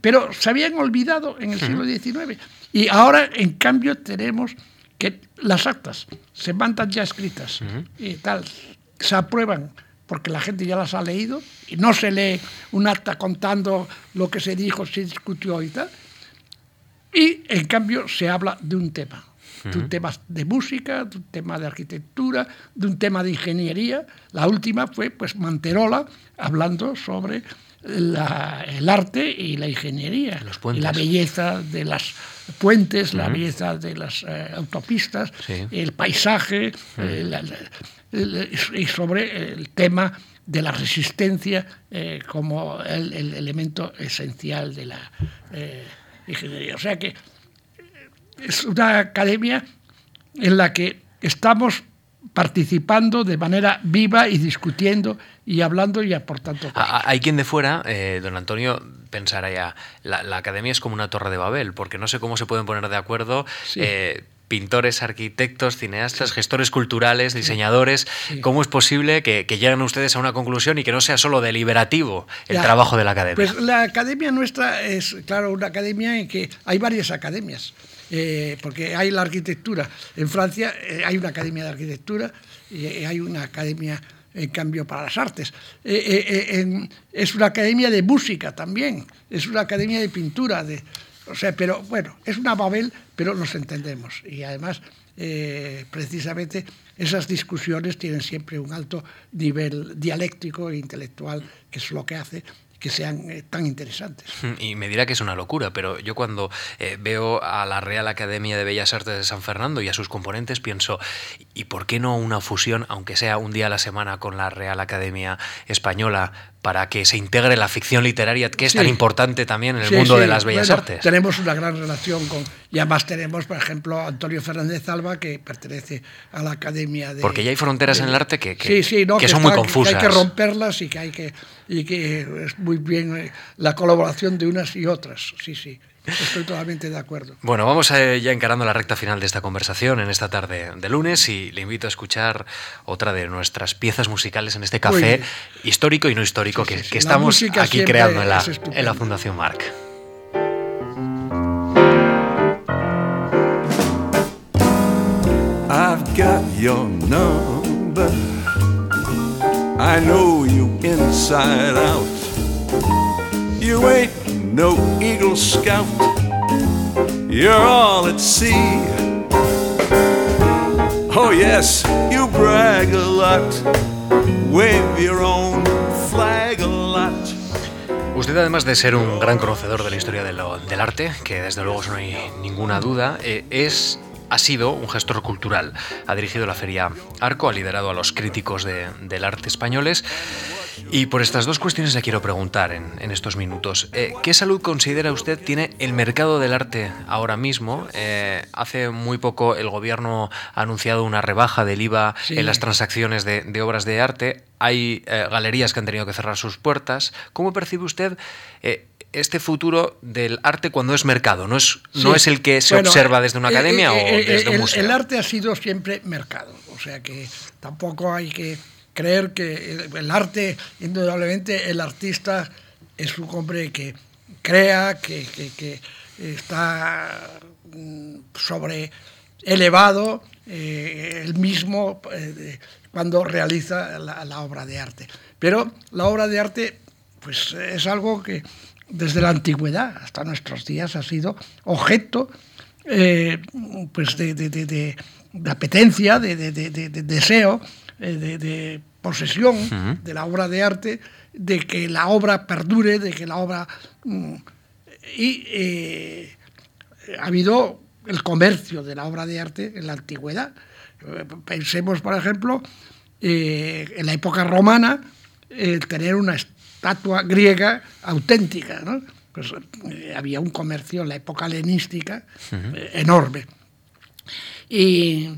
pero se habían olvidado en el siglo XIX. Y ahora, en cambio, tenemos que las actas se mandan ya escritas y tal, se aprueban porque la gente ya las ha leído y no se lee un acta contando lo que se dijo, se discutió y tal. Y en cambio se habla de un tema, de un tema de música, de un tema de arquitectura, de un tema de ingeniería. La última fue pues Manterola hablando sobre el arte y la ingeniería, la belleza de las puentes, la belleza de las eh, autopistas, el paisaje, eh, y sobre el tema de la resistencia eh, como el, elemento esencial de la ingeniería. O sea que es una academia en la que estamos participando de manera viva y discutiendo y hablando y aportando. Hay quien de fuera, eh, don Antonio, pensará ya, la, academia es como una torre de Babel, porque no sé cómo se pueden poner de acuerdo. Eh, pintores, arquitectos, cineastas, gestores culturales, diseñadores. ¿Cómo es posible que, lleguen ustedes a una conclusión y que no sea solo deliberativo el trabajo de la academia? Pues la academia nuestra es, claro, una academia en que hay varias academias. Eh, porque hay la arquitectura. En Francia eh, hay una academia de arquitectura y eh, hay una academia, en cambio, para las artes. es una academia de música también, es una academia de pintura, de, o sea, pero bueno, es una Babel, pero nos entendemos. Y además, precisamente, esas discusiones tienen siempre un alto nivel dialéctico e intelectual, que es lo que hace que sean eh, tan interesantes. Y me dirá que es una locura, pero yo cuando eh, veo a la Real Academia de Bellas Artes de San Fernando y a sus componentes pienso, ¿y por qué no una fusión, aunque sea un día a la semana, con la Real Academia Española? Para que se integre la ficción literaria, que es tan importante también en el mundo de las bellas artes. Tenemos una gran relación con, y además tenemos, por ejemplo, Antonio Fernández Alba, que pertenece a la Academia de... Porque ya hay fronteras en el arte que, que, son muy confusas. Que hay que romperlas y que hay que... Y que es muy bien eh, la colaboración de unas y otras, sí, sí. Estoy totalmente de acuerdo. Bueno, vamos ya encarando la recta final de esta conversación en esta tarde de lunes y le invito a escuchar otra de nuestras piezas musicales en este café histórico y no histórico que, estamos aquí creando en la, en la Fundación Marc. I've got your number. I know you inside out. You ain't no Eagle Scout. You're all at sea. Oh, yes, you brag a lot. Wave your own flag a lot. Usted, además de ser un gran conocedor de la historia del arte, que desde luego no hay ninguna duda, eh, es ha sido un gestor cultural. Ha dirigido la feria Arco, ha liderado a los críticos de, del arte españoles y por estas dos cuestiones le quiero preguntar en, estos minutos. Eh, ¿Qué salud considera usted tiene el mercado del arte ahora mismo? Eh, hace muy poco el gobierno ha anunciado una rebaja del IVA en las transacciones de, obras de arte. Hay eh, galerías que han tenido que cerrar sus puertas. ¿Cómo percibe usted este futuro del arte cuando es mercado? ¿No es, no es el que se observa desde una academia o desde un museo? El arte ha sido siempre mercado. O sea que tampoco hay que creer que el arte, indudablemente, el artista es un hombre que crea, que, está mm, sobre elevado eh, el mismo eh, cuando realiza la, obra de arte. Pero la obra de arte pues, es algo que desde la antigüedad hasta nuestros días ha sido objeto eh, pues de, de, apetencia, de, deseo, de, posesión de la obra de arte, de que la obra perdure, de que la obra... Mm, y eh, ha habido el comercio de la obra de arte en la antigüedad. Pensemos, por ejemplo, eh, en la época romana, tener una estatua griega auténtica. Pues, eh, había un comercio en la época helenística enorme. Y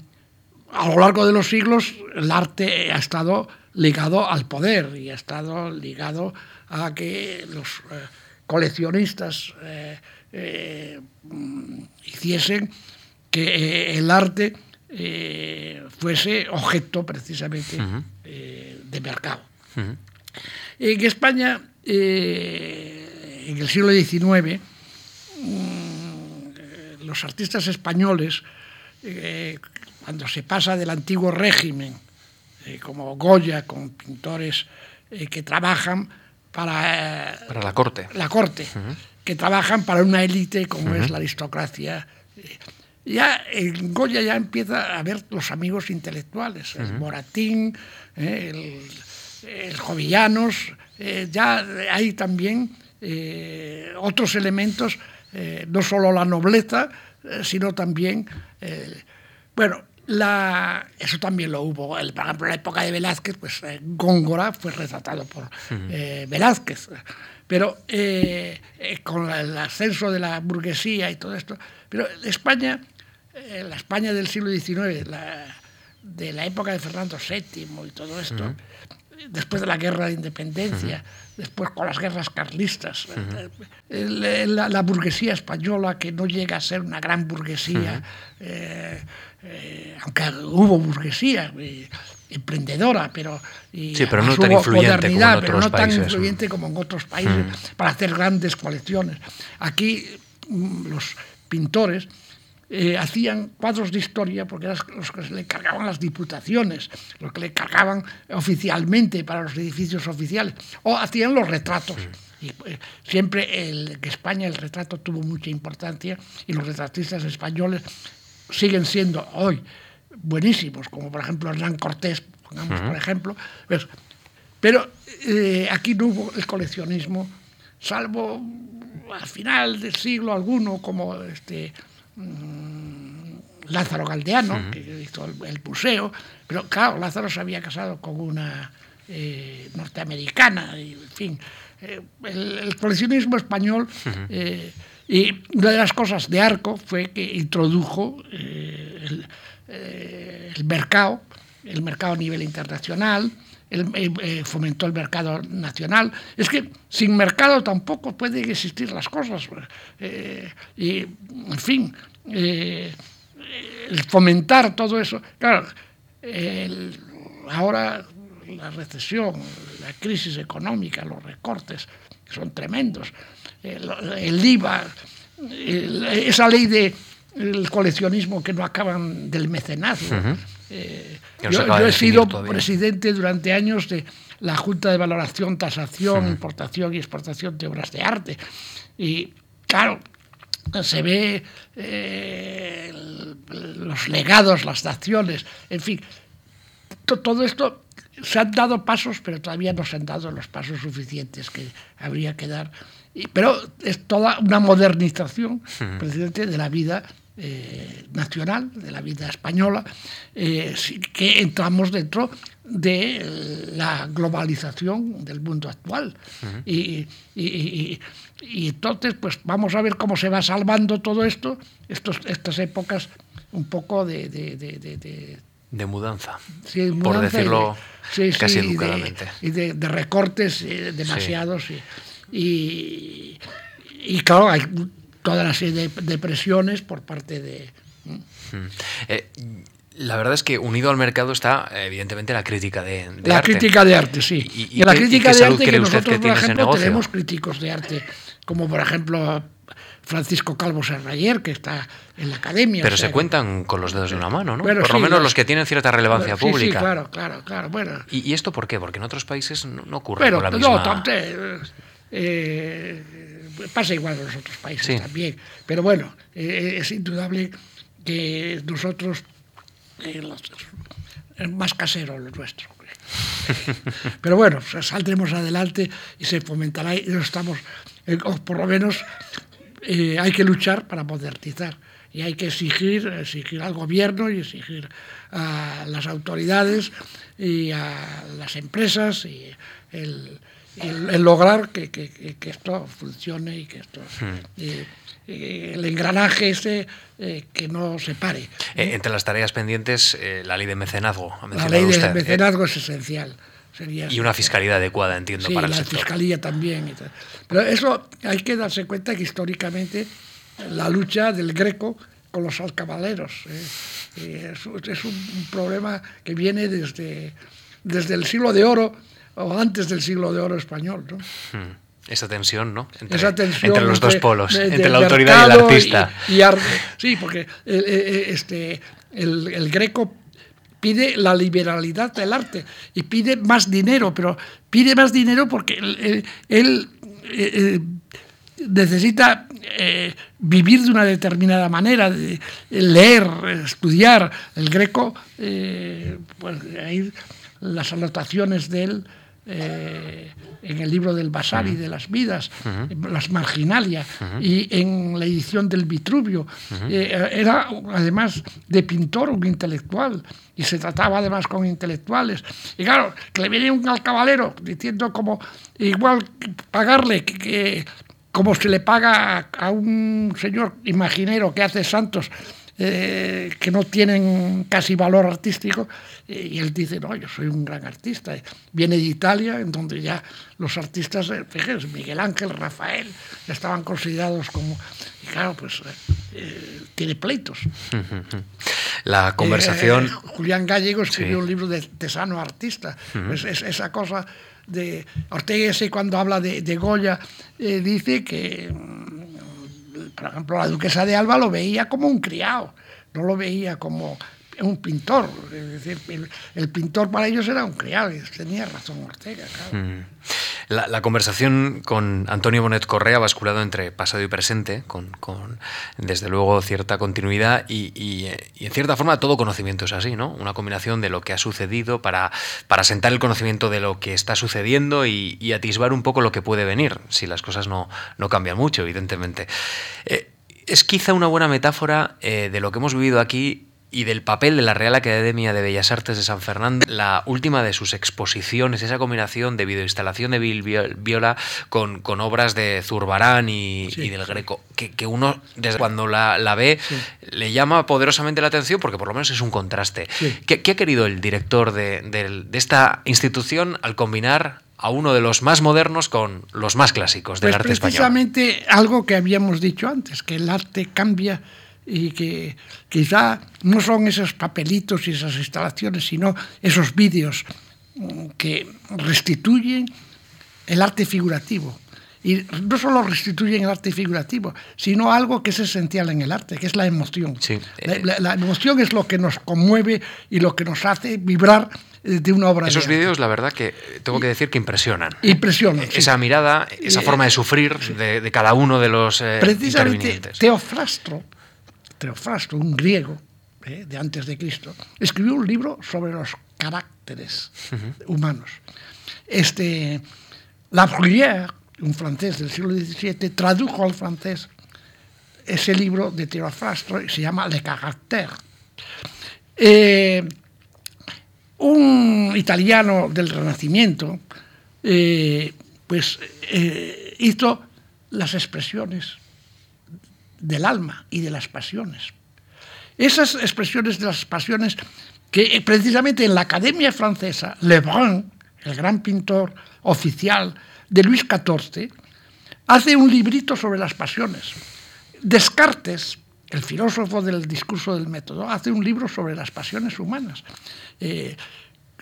a lo largo de los siglos el arte ha estado ligado al poder y ha estado ligado a que los eh, coleccionistas eh, eh, hiciesen que el arte fuese objeto precisamente de mercado. En España, en el siglo XIX, mm, los artistas españoles cuando se pasa del antiguo régimen, eh, como Goya, con pintores eh, que trabajan para, eh, para la corte, la corte que trabajan para una élite como es la aristocracia. Ya en Goya ya empieza a ver los amigos intelectuales, el Moratín, el, el, Jovillanos, ya hay también otros elementos, no solo la nobleza, sino también, bueno, la, eso también lo hubo. El, por ejemplo, en la época de Velázquez, pues eh, Góngora fue retratado por eh, Velázquez. Pero eh, con el ascenso de la burguesía y todo esto. Pero España, la España del siglo XIX, de la época de Fernando VII y todo esto, después de la guerra de independencia, después con las guerras carlistas, la, burguesía española, que no llega a ser una gran burguesía, eh, aunque hubo burguesía eh, emprendedora, pero, y pero no tan influyente como en pero no tan influyente como en otros países para hacer grandes colecciones. Aquí mm, los pintores eh, hacían cuadros de historia porque eran los que le cargaban las diputaciones, los que le cargaban oficialmente para los edificios oficiales, o hacían los retratos. Y, siempre en España el retrato tuvo mucha importancia y los retratistas españoles siguen siendo hoy buenísimos, como por ejemplo Hernán Cortés, pongamos por ejemplo. Pues, pero eh, aquí no hubo el coleccionismo, salvo al final del siglo alguno, como este Lázaro Galdeano, que hizo el, museo, pero claro, Lázaro se había casado con una norteamericana, y, en fin. El, coleccionismo español, y una de las cosas de Arco fue que introdujo el, el mercado, el mercado a nivel internacional, el, eh, eh, fomentó el mercado nacional. Es que sin mercado tampoco pueden existir las cosas. Eh, y, en fin, el fomentar todo eso. Claro, ahora la recesión, la crisis económica, los recortes, son tremendos. El, IVA, esa ley de el coleccionismo que no acaban del mecenazgo. Eh, yo, he sido presidente durante años de la Junta de Valoración, Tasación, Importación y Exportación de Obras de Arte. Y claro, se ve eh, los legados, las naciones, en fin, todo esto se han dado pasos, pero todavía no se han dado los pasos suficientes que habría que dar. Pero es toda una modernización, presidente, de la vida eh, nacional, de la vida española, eh, que entramos dentro de la globalización del mundo actual. y, entonces, pues vamos a ver cómo se va salvando todo esto, estos, estas épocas un poco de... de, mudanza, por decirlo casi educadamente. Y de, recortes eh, demasiados. Y, y, claro, hay toda la serie de, presiones por parte de... Eh, la verdad es que unido al mercado está, evidentemente, la crítica de, arte. La crítica de arte, sí. Y, la crítica de arte que nosotros, por ejemplo, tenemos críticos de arte, como por ejemplo Francisco Calvo Serrayer, que está en la academia. Pero se cuentan con los dedos de una mano, ¿no? por lo menos los que tienen cierta relevancia pública. Sí, claro, claro, claro. Bueno. ¿Y, esto por qué? Porque en otros países no, ocurre con la misma... No, eh, pasa igual en los otros países también. Pero bueno, eh, es indudable que nosotros eh, es más casero lo nuestro. Pero bueno, saldremos adelante y se fomentará y estamos, por lo menos hay que luchar para modernizar y hay que exigir, exigir al gobierno y exigir a las autoridades y a las empresas y el, el, lograr que, que, que, esto funcione y que esto hmm. el engranaje ese eh, que no se pare. Eh, entre las tareas pendientes, eh, la ley de mecenazgo. La ley de mecenazgo es esencial. y una fiscalidad adecuada, entiendo, para el la fiscalía también. Pero eso hay que darse cuenta que históricamente la lucha del Greco con los alcabaleros es, es, un problema que viene desde, desde el siglo de oro o antes del siglo de oro español. ¿no? Hmm. Esa tensión, ¿no? Entre, los dos polos, entre la autoridad y el artista. sí, porque el, este, el, greco pide la liberalidad del arte y pide más dinero, pero pide más dinero porque él, eh, eh, necesita eh, vivir de una determinada manera, de leer, estudiar. El greco, pues ahí las anotaciones de él eh, en el libro del Basari de las Vidas, las Marginalia, y en la edición del Vitruvio. Eh, era además de pintor, un intelectual, y se trataba además con intelectuales. Y claro, que le viene un alcabalero diciendo como igual pagarle que, como se le paga a un señor imaginero que hace santos eh, que no tienen casi valor artístico, y él dice, no, yo soy un gran artista. Viene de Italia, en donde ya los artistas, eh, fíjense, Miguel Ángel, Rafael, ya estaban considerados como... Y claro, pues eh, tiene pleitos. La conversación... Julián Gallego escribió un libro de Tesano Artista. Pues esa cosa de Ortega y cuando habla de, de Goya dice que por ejemplo, la duquesa de Alba lo veía como un criado, no lo veía como un pintor. Es decir, el, pintor para ellos era un criado, y tenía razón Ortega. Mm. La, conversación con Antonio Bonet Correa ha basculado entre pasado y presente, con, desde luego cierta continuidad y, en cierta forma todo conocimiento es así, ¿no? Una combinación de lo que ha sucedido para, para sentar el conocimiento de lo que está sucediendo y, atisbar un poco lo que puede venir, si las cosas no, no cambian mucho, evidentemente. Eh, es quizá una buena metáfora eh, de lo que hemos vivido aquí y del papel de la Real Academia de Bellas Artes de San Fernando, la última de sus exposiciones, esa combinación de videoinstalación de Bill Viola con, con obras de Zurbarán y, del Greco, que, que, uno desde cuando la, la ve le llama poderosamente la atención porque por lo menos es un contraste. ¿Qué, ¿Qué, ha querido el director de, de, de esta institución al combinar a uno de los más modernos con los más clásicos del pues arte español. Precisamente algo que habíamos dicho antes, que el arte cambia y que quizá no son esos papelitos y esas instalaciones, sino esos vídeos mm, que restituyen el arte figurativo. Y no solo restituyen el arte figurativo, sino algo que es esencial en el arte, que es la emoción. La, la, la, emoción es lo que nos conmueve y lo que nos hace vibrar eh, de una obra. Esos vídeos, la verdad, que tengo que decir que impresionan. Impresionan. Esa sí. mirada, esa forma de sufrir sí. de, de, cada uno de los eh, Precisamente Teofrastro, Teofrastro, un griego eh, de antes de Cristo, escribió un libro sobre los caracteres uh -huh. humanos. Este, La Bruyère, un francés del siglo XVII, tradujo al francés ese libro de Teofrastro y se llama Le Caractère. Eh, un italiano del Renacimiento, eh, pues eh, hizo las expresiones del alma y de las pasiones. Esas expresiones de las pasiones que eh, precisamente en la Academia Francesa, Lebrun, el gran pintor oficial de Luis XIV, hace un librito sobre las pasiones. Descartes, el filósofo del discurso del método, hace un libro sobre las pasiones humanas. Eh,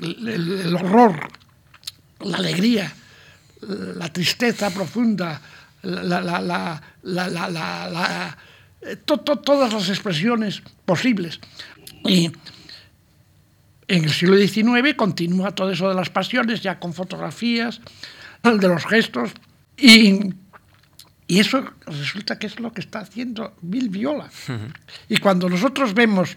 el, el, horror, la alegría, la tristeza profunda, la, la, la, to, to, todas las expresiones posibles. Y en el siglo XIX continúa todo eso de las pasiones, ya con fotografías, de los gestos, y y eso resulta que es lo que está haciendo Bill Viola. Uh -huh. Y cuando nosotros vemos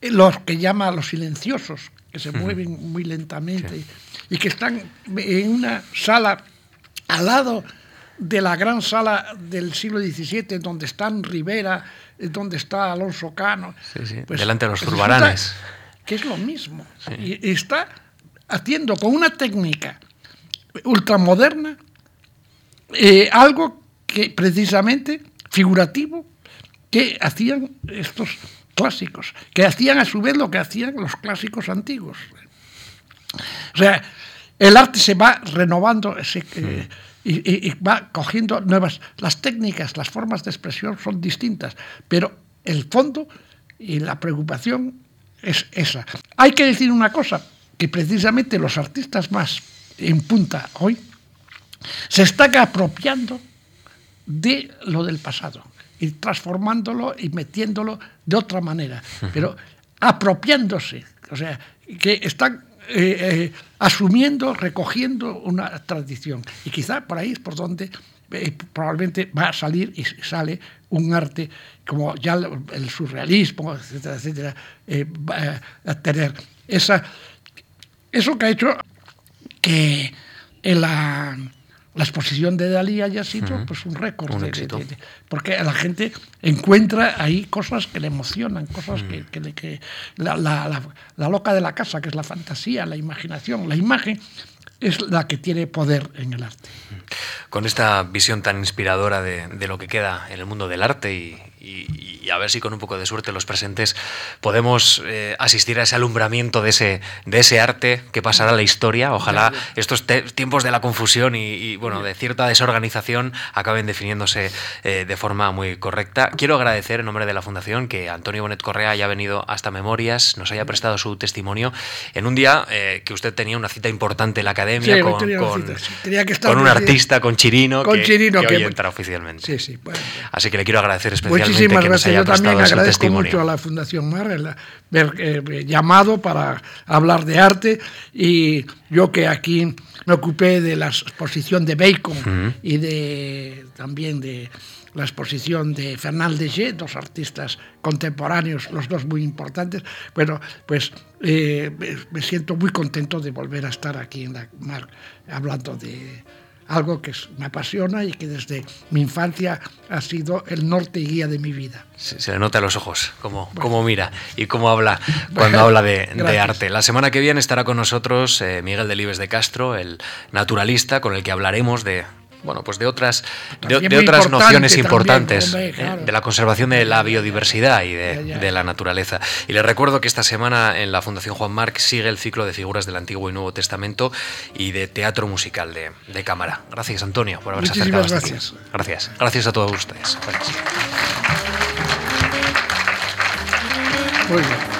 los que llama los silenciosos, que se uh -huh. mueven muy lentamente sí. y que están en una sala al lado de la gran sala del siglo XVII, donde están Rivera, donde está Alonso Cano. Sí, sí. Pues Delante de los turbaranes. Que es lo mismo. Y está haciendo con una técnica ultramoderna eh, algo que precisamente figurativo que hacían estos clásicos, que hacían a su vez lo que hacían los clásicos antiguos. O sea, el arte se va renovando ese, eh, y, y, va cogiendo nuevas. Las técnicas, las formas de expresión son distintas, pero el fondo y la preocupación es esa. Hay que decir una cosa, que precisamente los artistas más en punta hoy se están apropiando de lo del pasado y transformándolo y metiéndolo de otra manera, pero apropiándose, o sea, que están eh, eh, asumiendo, recogiendo una tradición. Y quizá por ahí es por donde eh, probablemente va a salir y sale un arte como ya el surrealismo, etcétera, etcétera, eh, va a tener esa, eso que ha hecho que en la la exposición de Dalí haya sido uh -huh. pues un récord. Un de, éxito. De, de, porque la gente encuentra ahí cosas que le emocionan, cosas uh -huh. que, que, que la, la, la, la, loca de la casa, que es la fantasía, la imaginación, la imagen, es la que tiene poder en el arte. Con esta visión tan inspiradora de, de lo que queda en el mundo del arte y, y, y, a ver si con un poco de suerte los presentes podemos eh, asistir a ese alumbramiento de ese, de ese arte que pasará a la historia. Ojalá estos tiempos de la confusión y, y, bueno, de cierta desorganización acaben definiéndose eh, de forma muy correcta. Quiero agradecer en nombre de la Fundación que Antonio Bonet Correa haya venido hasta Memorias, nos haya prestado su testimonio en un día eh, que usted tenía una cita importante en la academia sí, con, con, que con un artista, con Chirino, con que, Chirino, que hoy que... entra oficialmente. Sí, sí, bueno, Así que le quiero agradecer especialmente Muchísimas gracias. Yo también agradezco mucho a la Fundación Mar el haber eh, llamado para hablar de arte y yo que aquí me ocupé de la exposición de Bacon uh -huh. y de también de la exposición de Fernand Léger, dos artistas contemporáneos, los dos muy importantes. Bueno, pues eh, me siento muy contento de volver a estar aquí en la mar hablando de algo que me apasiona y que desde mi infancia ha sido el norte y guía de mi vida. Se, le nota a los ojos cómo, cómo mira y cómo habla cuando habla de, arte. La semana que viene estará con nosotros eh, Miguel Delibes de Castro, el naturalista, con el que hablaremos de bueno, pues de otras, de, otras nociones importantes ¿eh? de la conservación de la biodiversidad y de, la naturaleza. Y les recuerdo que esta semana en la Fundación Juan Marc sigue el ciclo de figuras del Antiguo y Nuevo Testamento y de teatro musical de, cámara. Gracias, Antonio, por haberse acercado. Gracias. Gracias. Gracias a todos ustedes. Gracias. Muy bien.